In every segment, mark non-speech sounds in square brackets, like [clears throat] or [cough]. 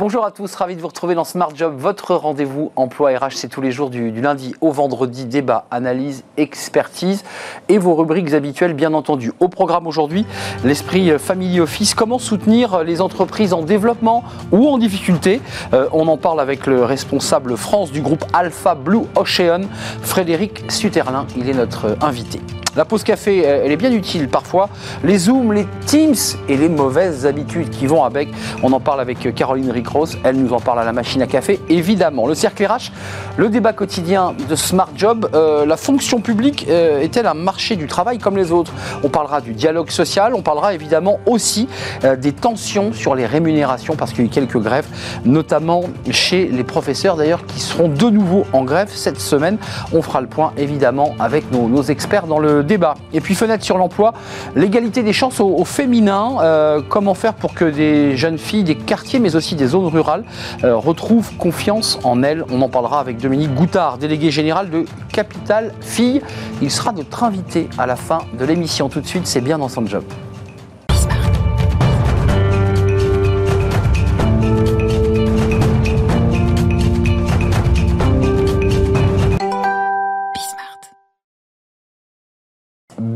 Bonjour à tous, ravi de vous retrouver dans Smart Job, votre rendez-vous emploi RH, c'est tous les jours du, lundi au vendredi, débat, analyse, expertise et vos rubriques habituelles bien entendu. Au programme aujourd'hui, l'esprit Family Office, comment soutenir les entreprises en développement ou en difficulté euh, On en parle avec le responsable France du groupe Alpha Blue Ocean, Frédéric Suterlin, il est notre invité. La pause café, elle est bien utile parfois. Les Zooms, les Teams et les mauvaises habitudes qui vont avec. On en parle avec Caroline Elle nous en parle à la machine à café, évidemment. Le cercle RH, le débat quotidien de Smart Job, euh, la fonction publique euh, est-elle un marché du travail comme les autres? On parlera du dialogue social, on parlera évidemment aussi euh, des tensions sur les rémunérations parce qu'il y a eu quelques grèves, notamment chez les professeurs d'ailleurs qui seront de nouveau en grève cette semaine. On fera le point évidemment avec nos, experts dans le débat. Et puis fenêtre sur l'emploi, l'égalité des chances au, au féminin, comment faire pour que des jeunes filles des quartiers mais aussi des zones rurales euh, retrouvent confiance en elles. On en parlera avec Dominique Goutard, délégué général de Capital Filles. Il sera notre invité à la fin de l'émission. Tout de suite, c'est bien dans son job.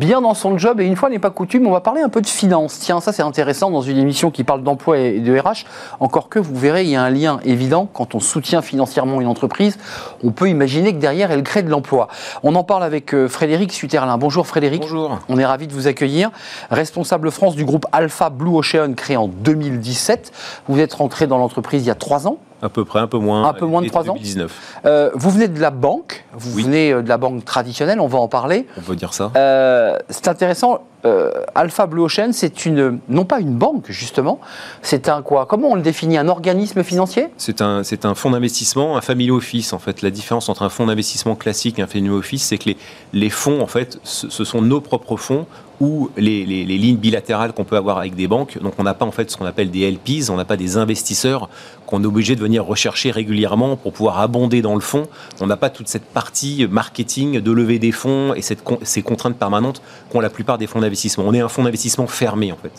Bien dans son job et une fois n'est pas coutume, on va parler un peu de finance. Tiens, ça c'est intéressant dans une émission qui parle d'emploi et de RH. Encore que vous verrez, il y a un lien évident quand on soutient financièrement une entreprise. On peut imaginer que derrière elle crée de l'emploi. On en parle avec Frédéric Suterlin. Bonjour Frédéric. Bonjour. On est ravi de vous accueillir. Responsable France du groupe Alpha Blue Ocean créé en 2017. Vous êtes rentré dans l'entreprise il y a trois ans. À peu près, un peu moins. Un peu moins de 3 ans 2019. Euh, vous venez de la banque, vous Oui. venez euh, de la banque traditionnelle, on va en parler. On peut dire ça. Euh, c'est intéressant, euh, Alpha Blue Ocean, c'est une, non pas une banque justement, c'est un quoi? Comment on le définit? Un organisme financier? C'est un, c'est un fonds d'investissement, un family office en fait. La différence entre un fonds d'investissement classique et un family office, c'est que les, les fonds en fait, ce, ce sont nos propres fonds ou les, les- les lignes bilatérales qu'on peut avoir avec des banques. Donc on n'a pas en fait ce qu'on appelle des LPs, on n'a pas des investisseurs qu'on est obligé de venir rechercher régulièrement pour pouvoir abonder dans le fonds. On n'a pas toute cette partie marketing de lever des fonds et ces contraintes permanentes qu'ont la plupart des fonds d'investissement. On est un fonds d'investissement fermé en fait.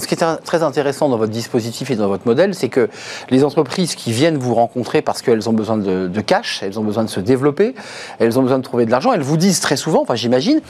Ce qui est très intéressant dans votre dispositif et dans votre modèle, c'est que les entreprises qui viennent vous rencontrer parce qu'elles ont besoin de cash, elles ont besoin de se développer, elles ont besoin de trouver de l'argent, elles vous disent très souvent, enfin j'imagine,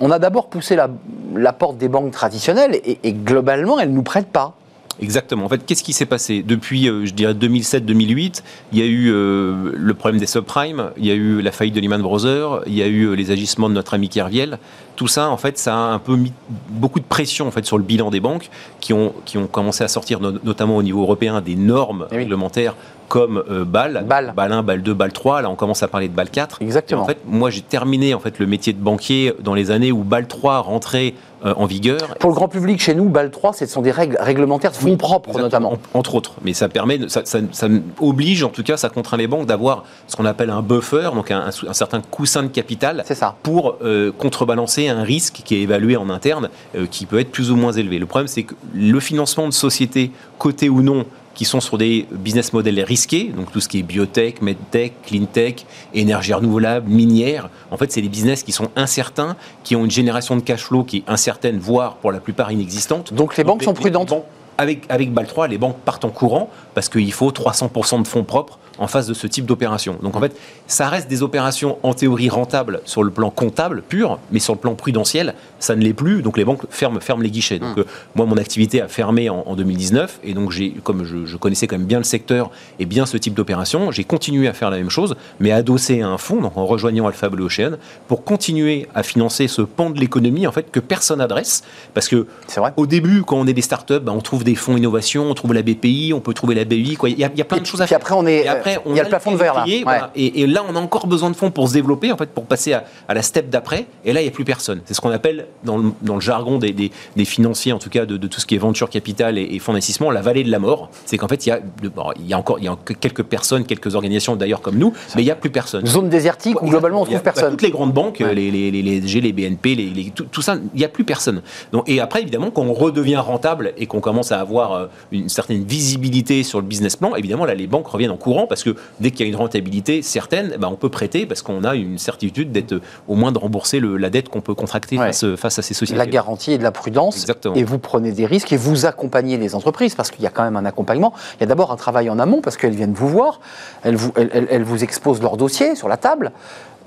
on a d'abord poussé la, porte des banques traditionnelles et, et globalement, elles ne nous prêtent pas. Exactement. En fait, qu'est-ce qui s'est passé? Depuis, euh, je dirais, 2007-2008 Il y a eu euh, le problème des subprimes, il y a eu la faillite de Lehman Brothers, il y a eu euh, les agissements de notre ami Kerviel. Tout ça, en fait, ça a un peu mis beaucoup de pression en fait sur le bilan des banques qui ont qui ont commencé à sortir, no- notamment au niveau européen, des normes Eh oui. réglementaires comme euh, BAL, BAL. BAL 1, BAL 2, BAL 3. Là, on commence à parler de BAL 4. Exactement. Et en fait, moi, j'ai terminé en fait le métier de banquier dans les années où BAL 3 rentrait euh, en vigueur. Pour le grand public, chez nous, BAL 3, ce sont des règles réglementaires de fonds propres notamment. en- entre autres. Mais ça permet, ça, ça- ça oblige, en tout cas, ça contraint les banques d'avoir ce qu'on appelle un buffer, donc un, un sou- un certain coussin de capital C'est ça. pour euh, contrebalancer un risque qui est évalué en interne, euh, qui peut être plus ou moins élevé. Le problème, c'est que le financement de sociétés, cotées ou non, qui sont sur des business models risqués, donc tout ce qui est biotech, medtech, cleantech, énergie renouvelable, minière, en fait, c'est des business qui sont incertains, qui ont une génération de cash flow qui est incertaine, voire pour la plupart inexistante. Donc les banques sont prudentes. banques- avec, avec BAL 3, les banques partent en courant parce qu'il faut 300% de fonds propres en face de ce type d'opération. Donc en fait, ça reste des opérations en théorie rentables sur le plan comptable pur, mais sur le plan prudentiel, ça ne l'est plus. Donc les banques ferment, ferment les guichets. Donc euh, moi, mon activité a fermé en, en 2019 et donc j'ai, comme je, je connaissais quand même bien le secteur et bien ce type d'opération, j'ai continué à faire la même chose, mais adossé à un fonds, donc en rejoignant Alpha Blue Ocean, pour continuer à financer ce pan de l'économie en fait que personne n'adresse, parce que C'est vrai. au début, quand on est des startups, bah, on trouve des fonds innovation, on trouve la BPI, on peut trouver la BI. Quoi. Il, y a, il y a plein de choses à faire. après, on est, Et après, on il y a a le plafond de verre là. calendrier, Ouais. voilà. et, et là, on a encore besoin de fonds pour se développer, en fait, pour passer à, à la step d'après. Et là, il n'y a plus personne. C'est ce qu'on appelle, dans le, dans le jargon des, des- des financiers, en tout cas, de, de tout ce qui est venture capital et, et fonds d'investissement, la vallée de la mort. C'est qu'en fait, il y, a, de- bon, il y a encore il y a que quelques personnes, quelques organisations d'ailleurs comme nous, mais il n'y a plus personne. Zone désertique où globalement on a- trouve personne. toutes les grandes banques, Ouais. les, les, les, les G, les BNP, les, tout, tout ça, il n'y a plus personne. Donc, et après, évidemment, quand on redevient rentable et qu'on commence à avoir euh, une certaine visibilité sur le business plan, évidemment, là, les banques reviennent en courant parce parce que dès qu'il y a une rentabilité certaine, bah, on peut prêter parce qu'on a une certitude d'être au moins de rembourser la dette qu'on peut contracter face, face, à ces sociétés. La garantie et de la prudence. Exactement. Et vous prenez des risques et vous accompagnez les entreprises parce qu'il y a quand même un accompagnement. Il y a d'abord un travail en amont parce qu'elles viennent vous voir, elles vous, elles vous exposent leur dossier sur la table.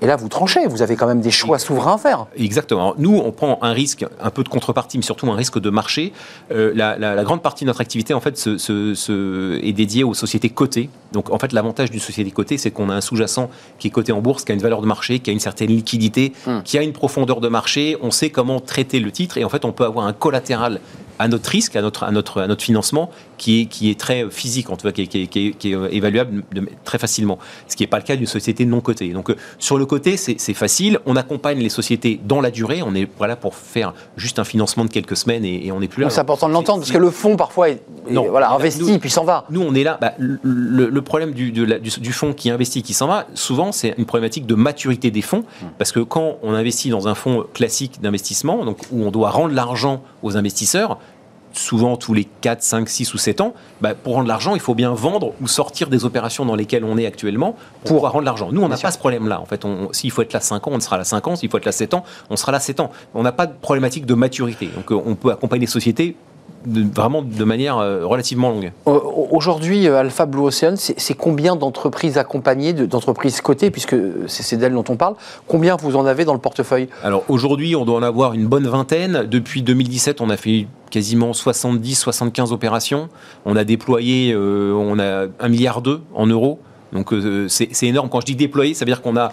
Et là, vous tranchez, vous avez quand même des choix souverains à faire. Exactement. Nous, on prend un risque, un peu de contrepartie, mais surtout un risque de marché. Euh, la, grande partie de notre activité, en fait, est dédiée aux sociétés cotées. Donc, en fait, l'avantage d'une société cotée, c'est qu'on a un sous-jacent qui est coté en bourse, qui a une valeur de marché, qui a une certaine liquidité, hmm. qui a une profondeur de marché. On sait comment traiter le titre et en fait, on peut avoir un collatéral à notre risque, à notre, à notre, à notre financement, qui est, qui est très physique, en tout cas, qui est, qui est, euh, évaluable très facilement. Ce qui n'est pas le cas d'une société non cotée. Donc, euh, sur le côté, c'est facile. On accompagne les sociétés dans la durée. On est voilà pour faire juste un financement de quelques semaines et, on n'est plus là. C'est important de l'entendre, parce que le fonds, parfois, est, voilà, investi, puis s'en va. Nous, on est là. Bah, le, problème du, du, du, fonds qui investit, qui s'en va, souvent, c'est une problématique de maturité des fonds. Mmh. Parce que quand on investit dans un fonds classique d'investissement, donc où on doit rendre l'argent aux investisseurs, souvent tous les 4, 5, 6 ou 7 ans, bah, pour rendre l'argent, il faut bien vendre ou sortir des opérations dans lesquelles on est actuellement pour, pour rendre l'argent. Nous, on n'a pas ce problème-là. En fait, s'il faut être là 5 ans, on sera là 5 ans. S'il faut être là 7 ans, on sera là 7 ans. On n'a pas de problématique de maturité. Donc, euh, on peut accompagner les sociétés vraiment de manière euh, relativement longue. Euh, aujourd'hui, Alpha Blue Ocean, c'est combien d'entreprises accompagnées, d'entreprises cotées, puisque c'est d'elles dont on parle Combien vous en avez dans le portefeuille? Alors aujourd'hui, on doit en avoir une bonne vingtaine. Depuis 2017, on a fait quasiment 70-75 opérations. On a déployé, euh, on a 1 milliard en euros. Donc euh, c'est énorme. Quand je dis déployer, ça veut dire qu'on a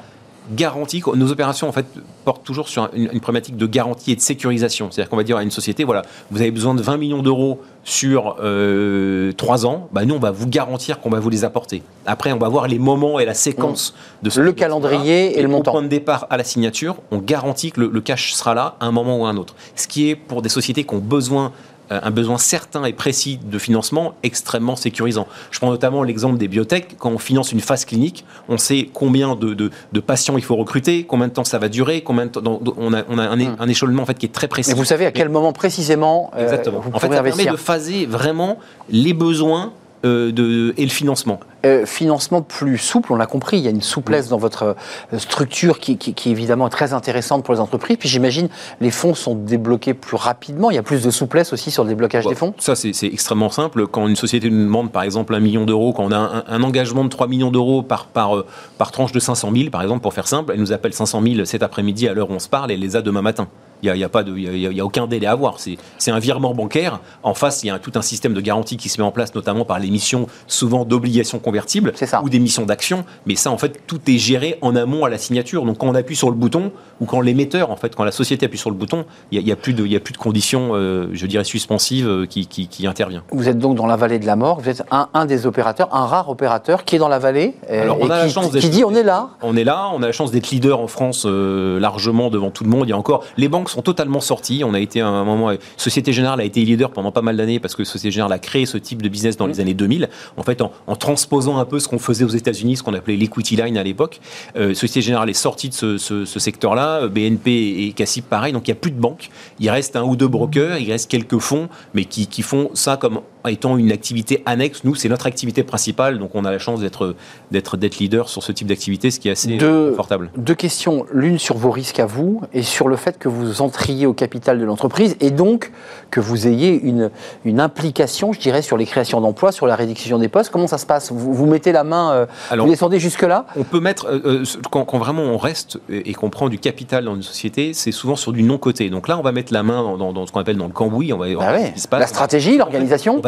garanti, nos opérations en fait portent toujours sur une, problématique de garantie et de sécurisation. C'est-à-dire qu'on va dire à une société, voilà, vous avez besoin de 20 millions d'euros sur euh, 3 ans, bah nous on va vous garantir qu'on va vous les apporter. Après on va voir les moments et la séquence mmh. de ce Le calendrier et, le montant. Au point de départ à la signature, on garantit que le, le cash sera là à un moment ou à un autre. Ce qui est pour des sociétés qui ont besoin euh, un besoin certain et précis de financement extrêmement sécurisant. Je prends notamment l'exemple des biotech. Quand on finance une phase clinique, on sait combien de, patients il faut recruter, combien de temps ça va durer, combien de temps, on a, on a hmm. un, échelonnement en fait qui est très précis. Et vous savez à quel moment précisément euh, Exactement. en fait, ça permet de phaser vraiment les besoins euh, de, et le financement euh, Financement plus souple, on l'a compris, il y a une souplesse dans votre euh, structure qui, qui, évidemment est très intéressante pour les entreprises. Puis j'imagine les fonds sont débloqués plus rapidement, il y a plus de souplesse aussi sur le déblocage des fonds Ça c'est extrêmement simple. Quand une société nous demande par exemple un million d'euros, quand on a un, engagement de 3 millions d'euros par, par, par tranche de 500 000 par exemple, pour faire simple, elle nous appelle 500 000 cet après-midi à l'heure où on se parle et elle les a demain matin. Il n'y a, pas de, il y a, aucun délai à avoir. C'est un virement bancaire. En face, il y a tout un système de garantie qui se met en place, notamment par l'émission souvent d'obligations convertibles ou d'émissions d'actions. Mais ça, en fait, tout est géré en amont à la signature. Donc, quand on appuie sur le bouton ou quand l'émetteur, en fait, quand la société appuie sur le bouton, il n'y a, plus de, il a plus de conditions, euh, je dirais, suspensives euh, qui, qui, intervient. Vous êtes donc dans la vallée de la mort. Vous êtes un, des opérateurs, un rare opérateur qui est dans la vallée. Euh, Alors, on a qui, la chance qui dit on est là. On est là. On a la chance d'être leader en France largement devant tout le monde. Il y a encore les banques sont totalement sorties. On a été à un moment, Société Générale a été leader pendant pas mal d'années parce que Société Générale a créé ce type de business dans les années 2000. En fait, en, transposant un peu ce qu'on faisait aux États-Unis, ce qu'on appelait l'equity line à l'époque. Euh, Société Générale est sortie de ce, secteur-là. BNP et Cassib, pareil. Donc il n'y a plus de banques. Il reste un ou deux brokers, il reste quelques fonds, mais qui, qui font ça comme étant une activité annexe. Nous, c'est notre activité principale, donc on a la chance d'être d'être d'être leader sur ce type d'activité, ce qui est assez confortable. Deux questions, l'une sur vos risques à vous et sur le fait que vous entriez au capital de l'entreprise et donc que vous ayez une, une implication, je dirais, sur les créations d'emplois, sur la réduction des postes. Comment ça se passe? Vous, vous mettez la main, euh, vous descendez jusque là On peut mettre euh, euh, quand, quand, vraiment on reste et qu'on prend du capital dans une société, c'est souvent sur du non coté. Donc là, on va mettre la main dans, dans, ce qu'on appelle dans le cambouis. On va, ah la stratégie, l'organisation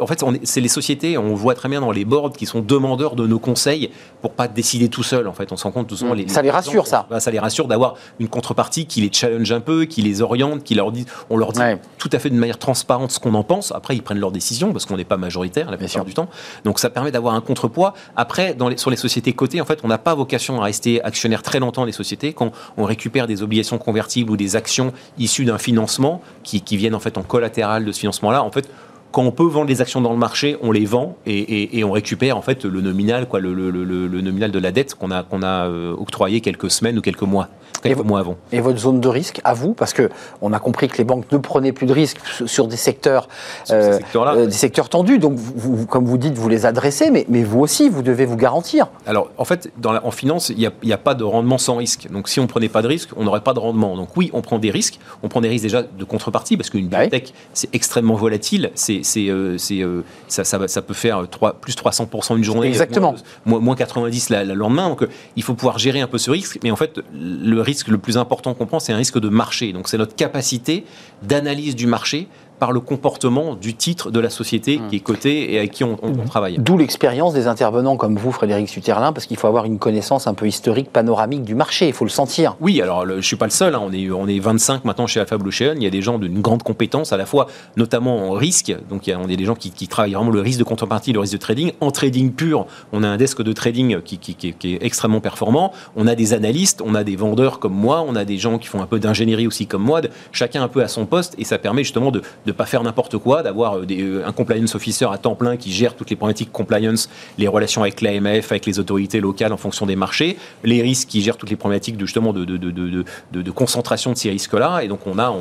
en fait, c'est les sociétés, on voit très bien dans les boards qui sont demandeurs de nos conseils pour pas décider tout seul. En fait, on s'en compte tout souvent. Mmh. Les, ça les rassure, ça. Ça les rassure d'avoir une contrepartie qui les challenge un peu, qui les oriente, qui leur dit, on leur dit tout à fait de manière transparente ce qu'on en pense. Après, ils prennent leurs décisions parce qu'on n'est pas majoritaire la plupart du temps. Donc, ça permet d'avoir un contrepoids. Après, dans les, sur les sociétés cotées, en fait, on n'a pas vocation à rester actionnaire très longtemps des sociétés. Quand on récupère des obligations convertibles ou des actions issues d'un financement qui, qui viennent en fait en collatéral de ce financement-là, en fait, quand on peut vendre les actions dans le marché, on les vend et, on récupère en fait le nominal, quoi, le, nominal de la dette qu'on a, qu'on a euh, octroyé quelques semaines ou quelques mois. Quelques mois avant. Et votre zone de risque, à vous, parce que on a compris que les banques ne prenaient plus de risques sur des secteurs, euh, euh, des secteurs tendus. Donc, vous, comme vous dites, vous les adressez, mais, mais vous aussi, vous devez vous garantir. Alors, en fait, dans en finance, il n'y a, a, pas de rendement sans risque. Donc, si on ne prenait pas de risque, on n'aurait pas de rendement. Donc, oui, on prend des risques. On prend des risques déjà de contrepartie, parce qu'une biotech, c'est extrêmement volatile. C'est euh, euh, ça, ça, peut faire 3, plus 300% une journée. Exactement. Moins, moins 90 le lendemain. Donc, euh, il faut pouvoir gérer un peu ce risque. Mais en fait, le risque le plus important qu'on prend, c'est un risque de marché. Donc, c'est notre capacité d'analyse du marché par le comportement du titre de la société hmm. qui est cotée et avec qui on, travaille. D'où l'expérience des intervenants comme vous, Frédéric Suterlin, parce qu'il faut avoir une connaissance un peu historique, panoramique du marché, il faut le sentir. Oui, alors je ne suis pas le seul, hein. on, est, on est 25 maintenant chez Alpha Blue Ocean, il y a des gens d'une grande compétence, à la fois notamment en risque, donc il y a, on est des gens qui, travaillent vraiment le risque de contrepartie, le risque de trading. En trading pur, on a un desk de trading qui, qui est extrêmement performant, on a des analystes, on a des vendeurs comme moi, on a des gens qui font un peu d'ingénierie aussi comme moi, chacun un peu à son poste, et ça permet justement de ne pas faire n'importe quoi, d'avoir euh, euh, un compliance officer à temps plein qui gère toutes les problématiques compliance, les relations avec l'AMF, avec les autorités locales en fonction des marchés, les risques qui gèrent toutes les problématiques de, justement de, de, de, de concentration de ces risques-là. Et donc, on a,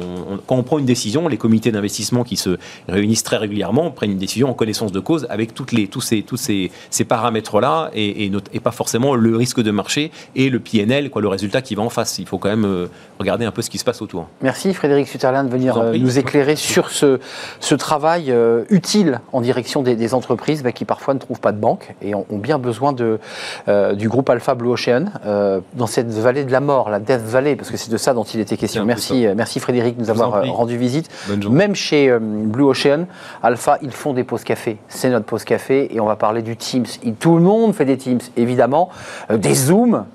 quand on prend une décision, les comités d'investissement qui se réunissent très régulièrement prennent une décision en connaissance de cause avec toutes les, tous ces, tous ces, ces paramètres-là et, et, et, pas forcément le risque de marché et le PNL, quoi, le résultat qui va en face. Il faut quand même euh, regarder un peu ce qui se passe autour. Merci Frédéric Sutherland de venir nous éclairer sur ce, ce travail euh, utile en direction des, entreprises bah, qui parfois ne trouvent pas de banque et ont, bien besoin de, euh, du groupe Alpha Blue Ocean euh, dans cette vallée de la mort, la Death Valley, parce que c'est de ça dont il était question. Merci, merci Frédéric de nous avoir rendu visite. Même chez Blue Ocean, Alpha, ils font des pauses café. C'est notre pause café et on va parler du Teams. tout le monde fait des Teams, évidemment. des Zooms,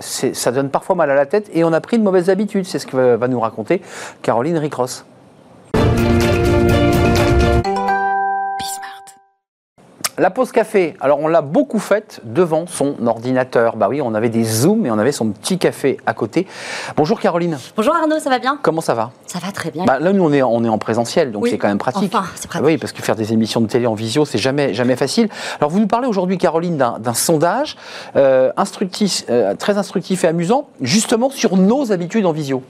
ça donne parfois mal à la tête et on a pris de mauvaises habitudes. C'est ce que va nous raconter Caroline Ricross. La pause café, alors on l'a beaucoup faite devant son ordinateur. Bah oui, on avait des zooms et on avait son petit café à côté. Bonjour Caroline. Bonjour Arnaud, ça va bien? Comment ça va? Ça va très bien. Bah, là, nous, on est, on est en présentiel, donc c'est quand même pratique. Enfin, c'est pratique. oui, parce que faire des émissions de télé en visio, c'est jamais, jamais facile. Alors, vous nous parlez aujourd'hui, Caroline, d'un sondage euh, instructif, euh, très instructif et amusant, justement sur nos habitudes en visio.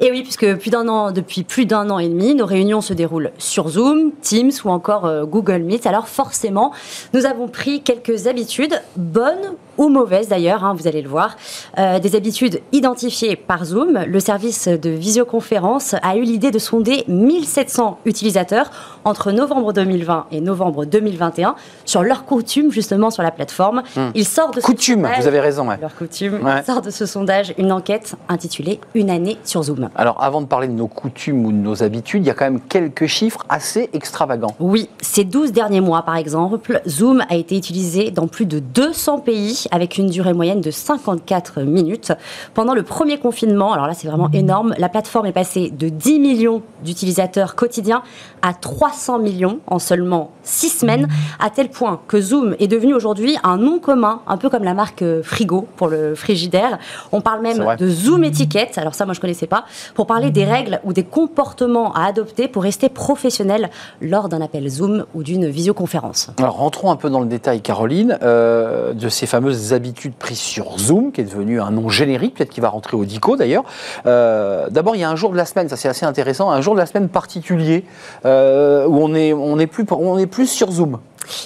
Et oui, puisque plus d'un an, depuis plus d'un an et demi, nos réunions se déroulent sur Zoom, Teams ou encore euh, Google Meet. Alors forcément, nous avons pris quelques habitudes, bonnes ou mauvaises d'ailleurs, hein, vous allez le voir. Euh, des habitudes identifiées par Zoom. Le service de visioconférence a eu l'idée de sonder 1700 utilisateurs entre novembre 2020 et novembre 2021 sur leurs coutumes justement sur la plateforme. Hmm. Il sort de coutume, vous avez raison. Leur coutume. sort de ce sondage une enquête intitulée Une année sur Zoom. Alors avant de parler de nos coutumes ou de nos habitudes, il y a quand même quelques chiffres assez extravagants. Oui, ces 12 derniers mois par exemple, Zoom a été utilisé dans plus de 200 pays avec une durée moyenne de 54 minutes. Pendant le premier confinement, alors là c'est vraiment énorme, la plateforme est passée de 10 millions d'utilisateurs quotidiens à 300 millions en seulement 6 semaines, à tel point que Zoom est devenu aujourd'hui un nom commun, un peu comme la marque Frigo pour le frigidaire. On parle même de Zoom étiquette, alors ça moi je connaissais pas, pour parler des règles ou des comportements à adopter pour rester professionnel lors d'un appel Zoom ou d'une visioconférence. Alors rentrons un peu dans le détail, Caroline, euh, de ces fameuses habitudes prises sur Zoom, qui est devenu un nom générique, peut-être qu'il va rentrer au DICO d'ailleurs. Euh, d'abord, il y a un jour de la semaine, ça c'est assez intéressant, un jour de la semaine particulier euh, où on est, on est plus, on est plus sur Zoom.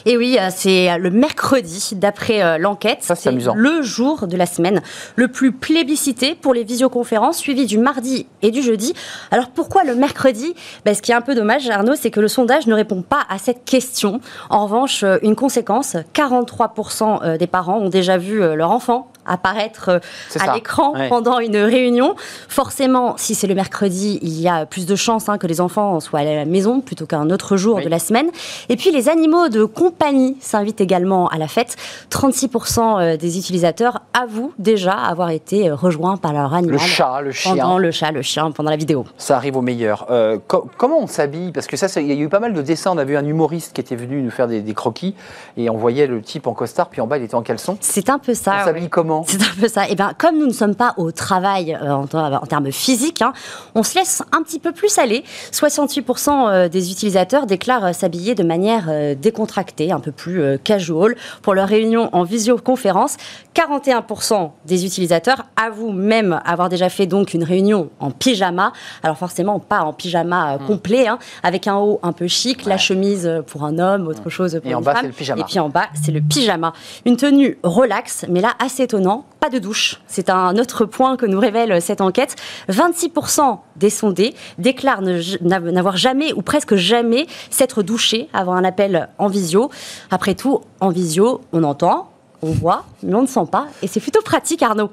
Et oui, euh, c'est le mercredi, d'après euh, l'enquête. c'est le jour de la semaine le plus plébiscité pour les visioconférences, suivi du mardi et du jeudi. Alors pourquoi le mercredi? Ben, Ce qui est un peu dommage, Arnaud, c'est que le sondage ne répond pas à cette question. En revanche, euh, une conséquence, 43% des parents ont déjà vu leur enfant apparaître euh, à l'écran pendant une réunion. Forcément, si c'est le mercredi, il y a plus de chances hein, que les enfants soient à la maison plutôt qu'un autre jour de la semaine. Et puis les animaux de compagnie s'invitent également à la fête. 36% euh, des utilisateurs avouent déjà avoir été euh, rejoints par leur animal. Le chat, le chien. Pendant le chat, le chien, pendant la vidéo. Ça arrive au meilleur. comment on s'habille? Parce que ça, il y a eu pas mal de dessins. On a vu un humoriste qui était venu nous faire des, croquis et on voyait le type en costard, puis en bas, il était en caleçon. C'est un peu ça. On s'habille comment? Comment C'est un peu ça. Et eh bien, comme nous ne sommes pas au travail euh, en, en, termes physiques, hein, on se laisse un petit peu plus aller. 68% euh, des utilisateurs déclarent euh, s'habiller de manière décontractée, un peu plus casual, pour leur réunion en visioconférence. 41% des utilisateurs avouent même avoir déjà fait donc une réunion en pyjama. Alors forcément, pas en pyjama hmm. complet, hein, avec un haut un peu chic, la chemise pour un homme, autre hmm. chose pour Et en bas, c'est le pyjama. Et puis en bas, c'est le pyjama. Une tenue relax, mais là assez étonnant, pas de douche. C'est un autre point que nous révèle cette enquête. 26% des sondés déclarent n'avoir jamais ou presque jamais s'être douchés avant un appel en visio. Après tout, en visio, on entend, on voit, mais on ne sent pas. Et c'est plutôt pratique, Arnaud.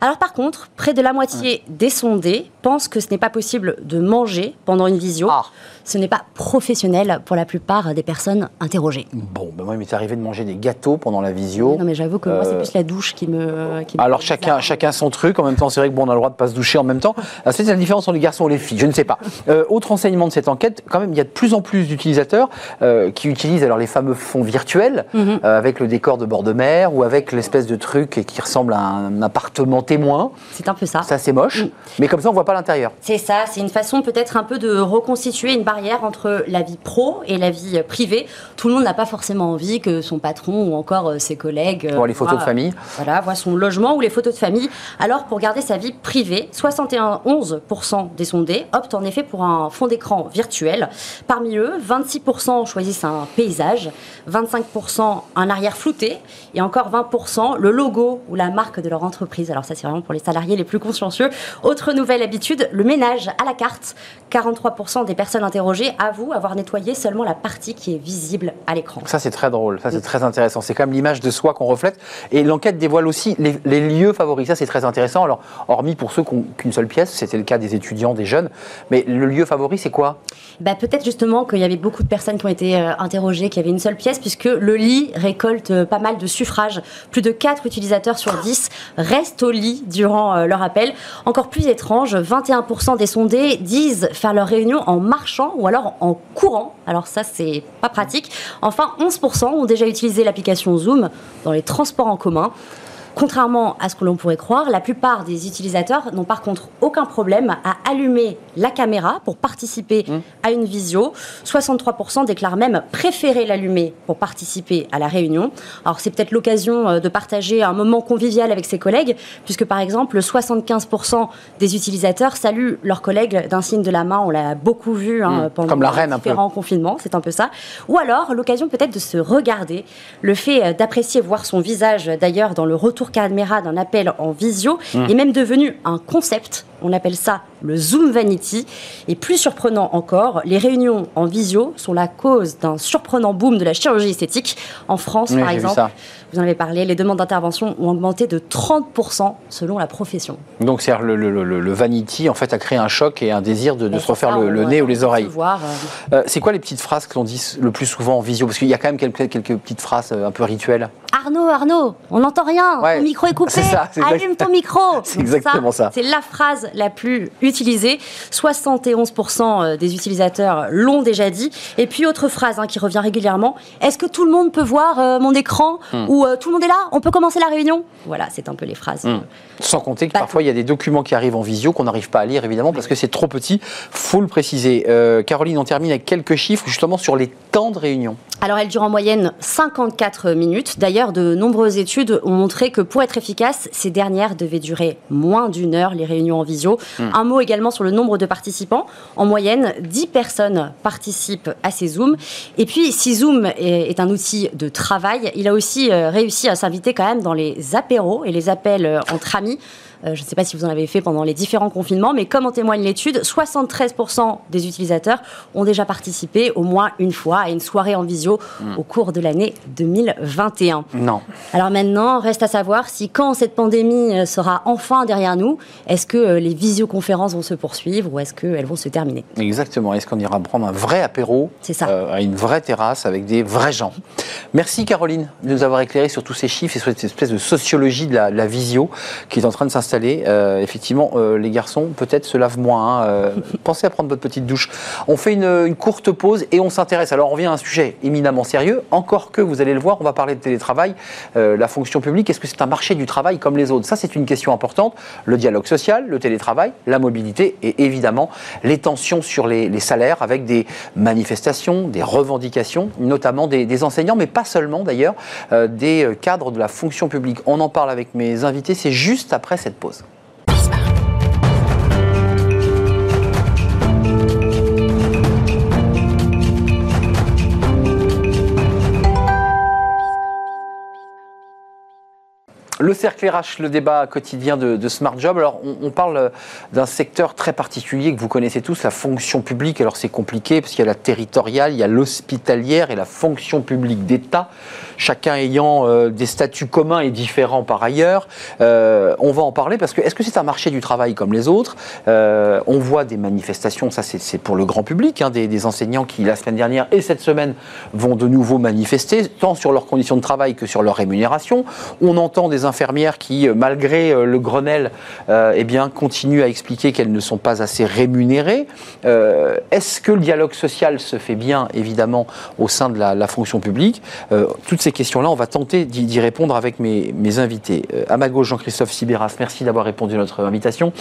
Alors par contre, près de la moitié des sondés pensent que ce n'est pas possible de manger pendant une visio. Ah. Ce n'est pas professionnel pour la plupart des personnes interrogées. Bon, ben moi, il m'est arrivé de manger des gâteaux pendant la visio. Non, mais j'avoue que moi, c'est euh, plus la douche qui me. Alors chacun, chacun son truc. En même temps, c'est vrai que bon, on a le droit de pas se doucher en même temps. Ah, c'est la différence entre les garçons et les filles. Je ne sais pas. Euh, autre enseignement de cette enquête, quand même, il y a de plus en plus d'utilisateurs euh, qui utilisent alors les fameux fonds virtuels mhm. avec le décor de bord de mer ou avec l'espèce de truc qui ressemble à un appartement témoin. C'est un peu ça. Ça, c'est moche. Mais comme ça, on voit pas l'intérieur. C'est ça. C'est une façon peut-être un peu de reconstituer une barrière entre la vie pro et la vie privée. Tout le monde n'a pas forcément envie que son patron ou encore euh, ses collègues. Voient les photos de famille. Voilà, voient son logement ou les photos de famille. Alors, pour garder sa vie privée, 71% des sondés optent en effet pour un fond d'écran virtuel. Parmi eux, 26% choisissent un paysage, 25% un arrière flouté et encore 20% le logo ou la marque de leur entreprise. Alors ça, c'est vraiment pour les salariés les plus consciencieux. Autre nouvelle habitude, le ménage à la carte. 43% des personnes interrogées avouent avoir nettoyé seulement la partie qui est visible à l'écran. Ça, c'est très drôle. Ça, c'est très intéressant. C'est comme l'image de soi qu'on reflète. Et l'enquête dévoile aussi les, lieux favoris. Ça, c'est très intéressant. Alors, hormis pour ceux qui n'ont qu'une seule pièce, c'était le cas des étudiants, des jeunes. Mais le lieu favori, c'est quoi? Bah, Peut-être justement qu'il y avait beaucoup de personnes qui ont été euh, interrogées, qui avaient une seule pièce, puisque le lit récolte euh, pas mal de suffrages. Plus de 4 utilisateurs sur 10 restent au lit durant euh, leur appel. Encore plus étrange, 21% des sondés disent faire leur réunion en marchant ou alors en courant. Alors ça, c'est pas pratique. Enfin, 11% ont déjà utilisé l'application Zoom dans les transports en commun. Contrairement à ce que l'on pourrait croire, la plupart des utilisateurs n'ont par contre aucun problème à allumer la caméra pour participer mmh. à une visio. 63% déclarent même préférer l'allumer pour participer à la réunion. Alors c'est peut-être l'occasion euh, de partager un moment convivial avec ses collègues, puisque par exemple 75% des utilisateurs saluent leurs collègues d'un signe de la main. On l'a beaucoup vu hein, mmh. pendant Comme la reine, différents confinements, c'est un peu ça. Ou alors l'occasion peut-être de se regarder, le fait euh, d'apprécier voir son visage d'ailleurs dans le retour caméra d'un appel en visio mmh. est même devenu un concept. On appelle ça le Zoom Vanity. Et plus surprenant encore, les réunions en visio sont la cause d'un surprenant boom de la chirurgie esthétique. En France, par exemple, vous en avez parlé, les demandes d'intervention ont augmenté de 30% selon la profession. Donc, c'est le, le, le, Vanity, en fait, a créé un choc et un désir de, se refaire le, nez ou les oreilles. Euh. Euh, c'est quoi les petites phrases que l'on dit le plus souvent en visio? Parce qu'il y a quand même quelques, quelques petites phrases euh, un peu rituelles. Arnaud, Arnaud, on n'entend rien, ton micro est [laughs] coupé, allume ton micro. [laughs] C'est exactement ça. C'est la phrase la plus utilisée. 71% des utilisateurs l'ont déjà dit. Et puis, autre phrase hein, qui revient régulièrement, est-ce que tout le monde peut voir mon écran hmm. ou euh, tout le monde est là, on peut commencer la réunion. Voilà, c'est un peu les phrases. Hmm. Sans compter que parfois il y a des documents qui arrivent en visio qu'on n'arrive pas à lire évidemment parce que c'est trop petit. Faut le préciser. Euh, Caroline, on termine avec quelques chiffres justement sur les temps de réunion. Alors elle dure en moyenne 54 minutes. D'ailleurs, de nombreuses études ont montré que pour être efficace, ces dernières devaient durer moins d'une heure, les réunions en visio. Hmm. Un mot également sur le nombre de participants. En moyenne, 10 personnes participent à ces Zooms. Et puis, si Zoom est un outil de travail, il a aussi euh, réussi à s'inviter quand même dans les apéros et les appels euh, entre amis. Euh, je ne sais pas si vous en avez fait pendant les différents confinements, mais comme en témoigne l'étude, 73% des utilisateurs ont déjà participé au moins une fois à une soirée en visio hmm. au cours de l'année 2021. Non. Alors maintenant, reste à savoir si quand cette pandémie sera enfin derrière nous, est-ce que les visioconférences vont se poursuivre ou est-ce qu'elles vont se terminer? Exactement. Est-ce qu'on ira prendre un vrai apéro? À une vraie terrasse avec des vrais gens Merci Caroline de nous avoir éclairé sur tous ces chiffres et sur cette espèce de sociologie de la, visio qui est en train de s'installer Euh, effectivement, euh, les garçons peut-être se lavent moins. Hein. pensez à prendre votre petite douche. On fait une, courte pause et on s'intéresse. Alors on vient à un sujet éminemment sérieux. Encore que vous allez le voir, on va parler de télétravail, la fonction publique. Est-ce que c'est un marché du travail comme les autres? Ça, c'est une question importante. Le dialogue social, le télétravail, la mobilité et évidemment les tensions sur les, salaires avec des manifestations, des revendications, notamment des, enseignants, mais pas seulement d'ailleurs, des cadres de la fonction publique. On en parle avec mes invités, c'est juste après cette Le cercle RH, le débat quotidien de, Smart Job. Alors, on, parle d'un secteur très particulier que vous connaissez tous, la fonction publique. Alors, c'est compliqué parce qu'il y a la territoriale, il y a l'hospitalière et la fonction publique d'État, chacun ayant euh, des statuts communs et différents par ailleurs. Euh, on va en parler parce que est-ce que c'est un marché du travail comme les autres? Euh, On voit des manifestations, ça c'est pour le grand public, hein, des, enseignants qui la semaine dernière et cette semaine vont de nouveau manifester, tant sur leurs conditions de travail que sur leur rémunération. On entend des infirmières qui, malgré le Grenelle, eh bien, continuent à expliquer qu'elles ne sont pas assez rémunérées. Est-ce que le dialogue social se fait bien, évidemment, au sein de la, fonction publique? Questions-là, on va tenter d'y répondre avec mes, invités. à ma gauche, Jean-Christophe Sibéras, merci d'avoir répondu à notre invitation.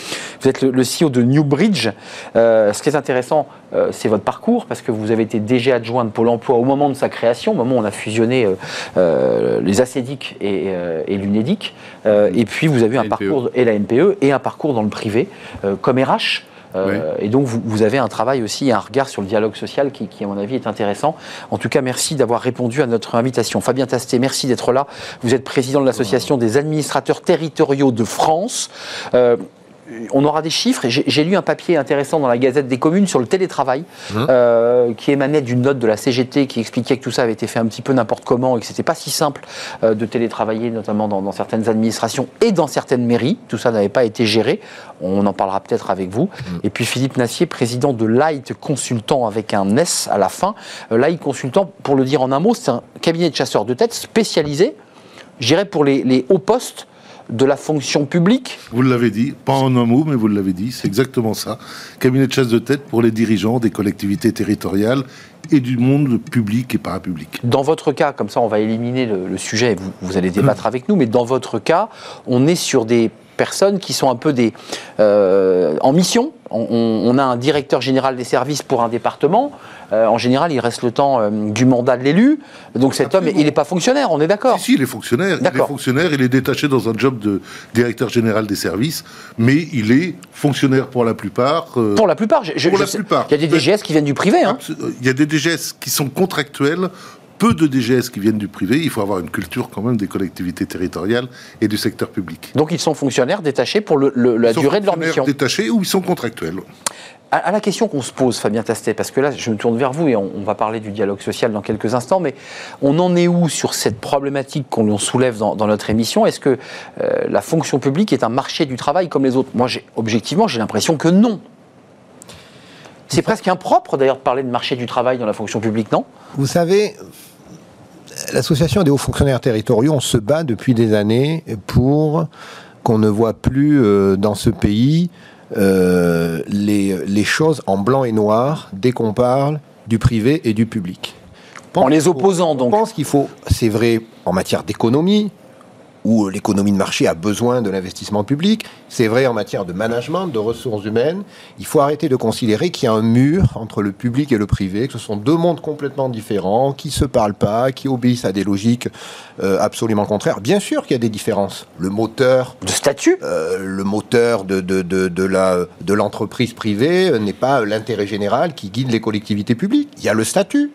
Vous êtes le, le CEO de Newbridge. ce qui est intéressant, c'est votre parcours, parce que vous avez été déjà adjoint de Pôle emploi au moment de sa création, au moment où on a fusionné les ACEDIC et, et l'UNEDIC. Euh, et puis vous avez un parcours, et la NPE, et un parcours dans le privé, euh, comme RH. Euh, et donc, vous, avez un travail aussi, un regard sur le dialogue social qui, à mon avis, est intéressant. En tout cas, merci d'avoir répondu à notre invitation. Fabien Tasté, merci d'être là. Vous êtes président de l'Association des administrateurs territoriaux de France on aura des chiffres. J'ai lu un papier intéressant dans la Gazette des communes sur le télétravail, mmh. euh, qui émanait d'une note de la CGT qui expliquait que tout ça avait été fait un petit peu n'importe comment et que c'était pas si simple euh, de télétravailler, notamment dans, certaines administrations et dans certaines mairies. Tout ça n'avait pas été géré. On en parlera peut-être avec vous. Mmh. Et puis Philippe Nassier, président de Light Consultant avec un S à la fin. Euh, Light Consultant, pour le dire en un mot, c'est un cabinet de chasseurs de tête spécialisé, j'irais pour les hauts postes de la fonction publique Vous l'avez dit, pas en un mot, mais vous l'avez dit, c'est exactement ça. Cabinet de chasse de tête pour les dirigeants des collectivités territoriales et du monde public et parapublic. Dans votre cas, comme ça on va éliminer le, sujet, vous, vous allez débattre mmh. [clears throat] avec nous, mais dans votre cas, on est sur des personnes qui sont un peu des euh, en mission. On, a un directeur général des services pour un département. Euh, en général, il reste le temps euh, du mandat de l'élu. Donc cet homme, il n'est pas fonctionnaire, on est d'accord si, il est fonctionnaire. Il est fonctionnaire, il est détaché dans un job de directeur général des services, mais il est fonctionnaire pour la plupart. pour la plupart, pour la plupart. Il y a des DGS qui viennent du privé. Hein. Il y a des DGS qui sont contractuels peu de DGS qui viennent du privé. Il faut avoir une culture quand même des collectivités territoriales et du secteur public. Donc ils sont fonctionnaires détachés pour la durée de leur mission Détachés ou ils sont contractuels à, la question qu'on se pose, Fabien Tastet, parce que là, je me tourne vers vous et on, va parler du dialogue social dans quelques instants, mais on en est où sur cette problématique qu'on soulève dans, notre émission? Est-ce que euh, la fonction publique est un marché du travail comme les autres? Moi, objectivement, j'ai l'impression que non. C'est presque impropre d'ailleurs de parler de marché du travail dans la fonction publique, non? Vous savez, l'association des hauts fonctionnaires territoriaux, on se bat depuis des années pour qu'on ne voit plus euh, dans ce pays euh, les, les, choses en blanc et noir dès qu'on parle du privé et du public. En les opposant, donc. Je pense qu'il faut, c'est vrai en matière d'économie, où l'économie de marché a besoin de l'investissement public. C'est vrai en matière de management, de ressources humaines. Il faut arrêter de considérer qu'il y a un mur entre le public et le privé, que ce sont deux mondes complètement différents, qui ne se parlent pas, qui obéissent à des logiques euh, absolument contraires. Bien sûr qu'il y a des différences. Le moteur... De statut? euh, Le moteur de, de, de, de la, de l'entreprise privée n'est pas l'intérêt général qui guide les collectivités publiques. Il y a le statut.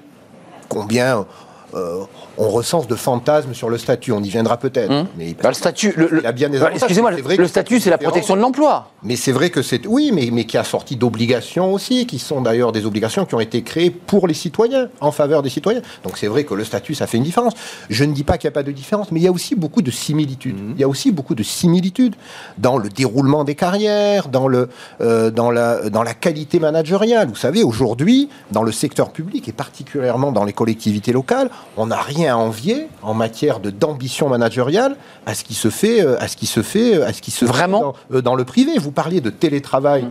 Combien euh, on recense de fantasmes sur le statut. On y viendra peut-être. Hum. Mais bah, le statut, il a bien des bah, Excusez-moi, le, statut, c'est la protection de l'emploi. Mais c'est vrai que c'est oui, mais, mais qui a sorti d'obligations aussi, qui sont d'ailleurs des obligations qui ont été créées pour les citoyens, en faveur des citoyens. Donc c'est vrai que le statut, ça fait une différence. Je ne dis pas qu'il n'y a pas de différence, mais il y a aussi beaucoup de similitudes. Hum. Il y a aussi beaucoup de similitudes dans le déroulement des carrières, dans le euh, dans la dans la qualité managériale. Vous savez, aujourd'hui, dans le secteur public et particulièrement dans les collectivités locales, on n'a rien à envier en matière de d'ambition managériale à ce qui se fait, euh, à ce qui se fait, euh, à ce qui se Vraiment fait dans, euh, dans le privé. Vous parliez de télétravail.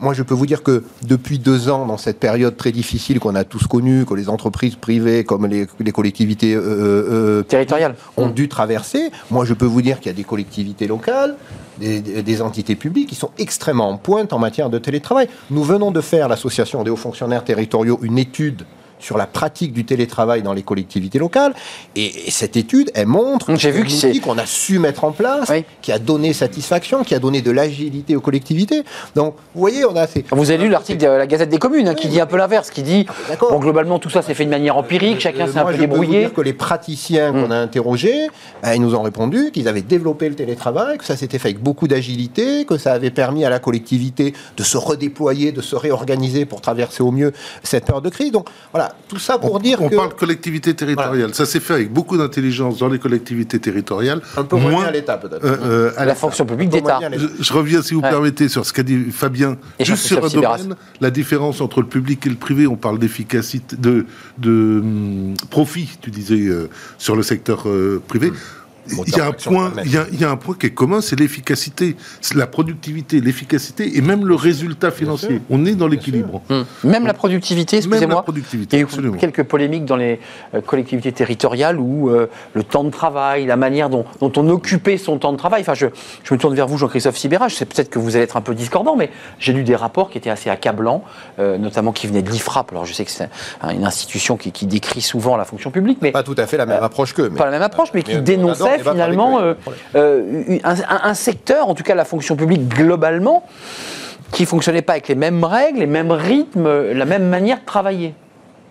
Moi, je peux vous dire que depuis deux ans, dans cette période très difficile qu'on a tous connue, que les entreprises privées comme les, les collectivités euh, euh, Territorial. ont dû traverser, moi, je peux vous dire qu'il y a des collectivités locales, des, des- des entités publiques qui sont extrêmement en pointe en matière de télétravail. Nous venons de faire, l'association des hauts fonctionnaires territoriaux, une étude sur la pratique du télétravail dans les collectivités locales. Et, et cette étude, elle montre J'ai vu que qu'on a su mettre en place, Oui. qui a donné satisfaction, qui a donné de l'agilité aux collectivités. Donc, vous voyez, on a ces... Vous avez lu l'article de la Gazette des communes hein, qui dit un peu l'inverse, qui dit d'accord. bon globalement tout ça s'est fait de manière empirique, chacun Euh, s'est un peu je peux vous débrouillé. dire que les praticiens qu'on a interrogés, euh, ils nous ont répondu qu'ils avaient développé le télétravail, que ça s'était fait avec beaucoup d'agilité, que ça avait permis à la collectivité de se redéployer, de se réorganiser pour traverser au mieux cette période de crise. Donc voilà, tout ça pour dire On que parle collectivité territoriale. Ça s'est fait avec beaucoup d'intelligence dans les collectivités territoriales. un peu moins, à l'État peut-être. euh, euh, à La fonction publique d'État. Je, je reviens, si vous Ouais. permettez, sur ce qu'a dit Fabien. Et Juste sur un domaine, la différence entre le public et le privé, on parle d'efficacité, de, de hum, profit, tu disais, euh, sur le secteur euh, privé. Moteur Il y, a un point, il, y a, il y a un point qui est commun, c'est l'efficacité, c'est la productivité, l'efficacité et même le résultat financier. On est dans l'équilibre. Hum. Même la productivité, Même la excusez-moi. Il productivité, y a eu absolument. quelques polémiques dans les euh, collectivités territoriales où euh, le temps de travail, la manière dont, dont on occupait son temps de travail. Enfin, je, je me tourne vers vous, Jean-Christophe Sibéra. Je sais peut-être que vous allez être un peu discordant, mais j'ai lu des rapports qui étaient assez accablants, euh, notamment qui venaient de l'IFRAP. Alors, je sais que c'est une institution qui, qui décrit souvent la fonction publique, mais Pas tout à fait la même approche qu'eux. mais- pas la même approche, mais qui Mais on dénonçait adore débattre finalement avec eux, euh, euh, un, un- un secteur, en tout cas la fonction publique globalement, qui fonctionnait pas avec les mêmes règles, les mêmes rythmes, euh, la même manière de travailler.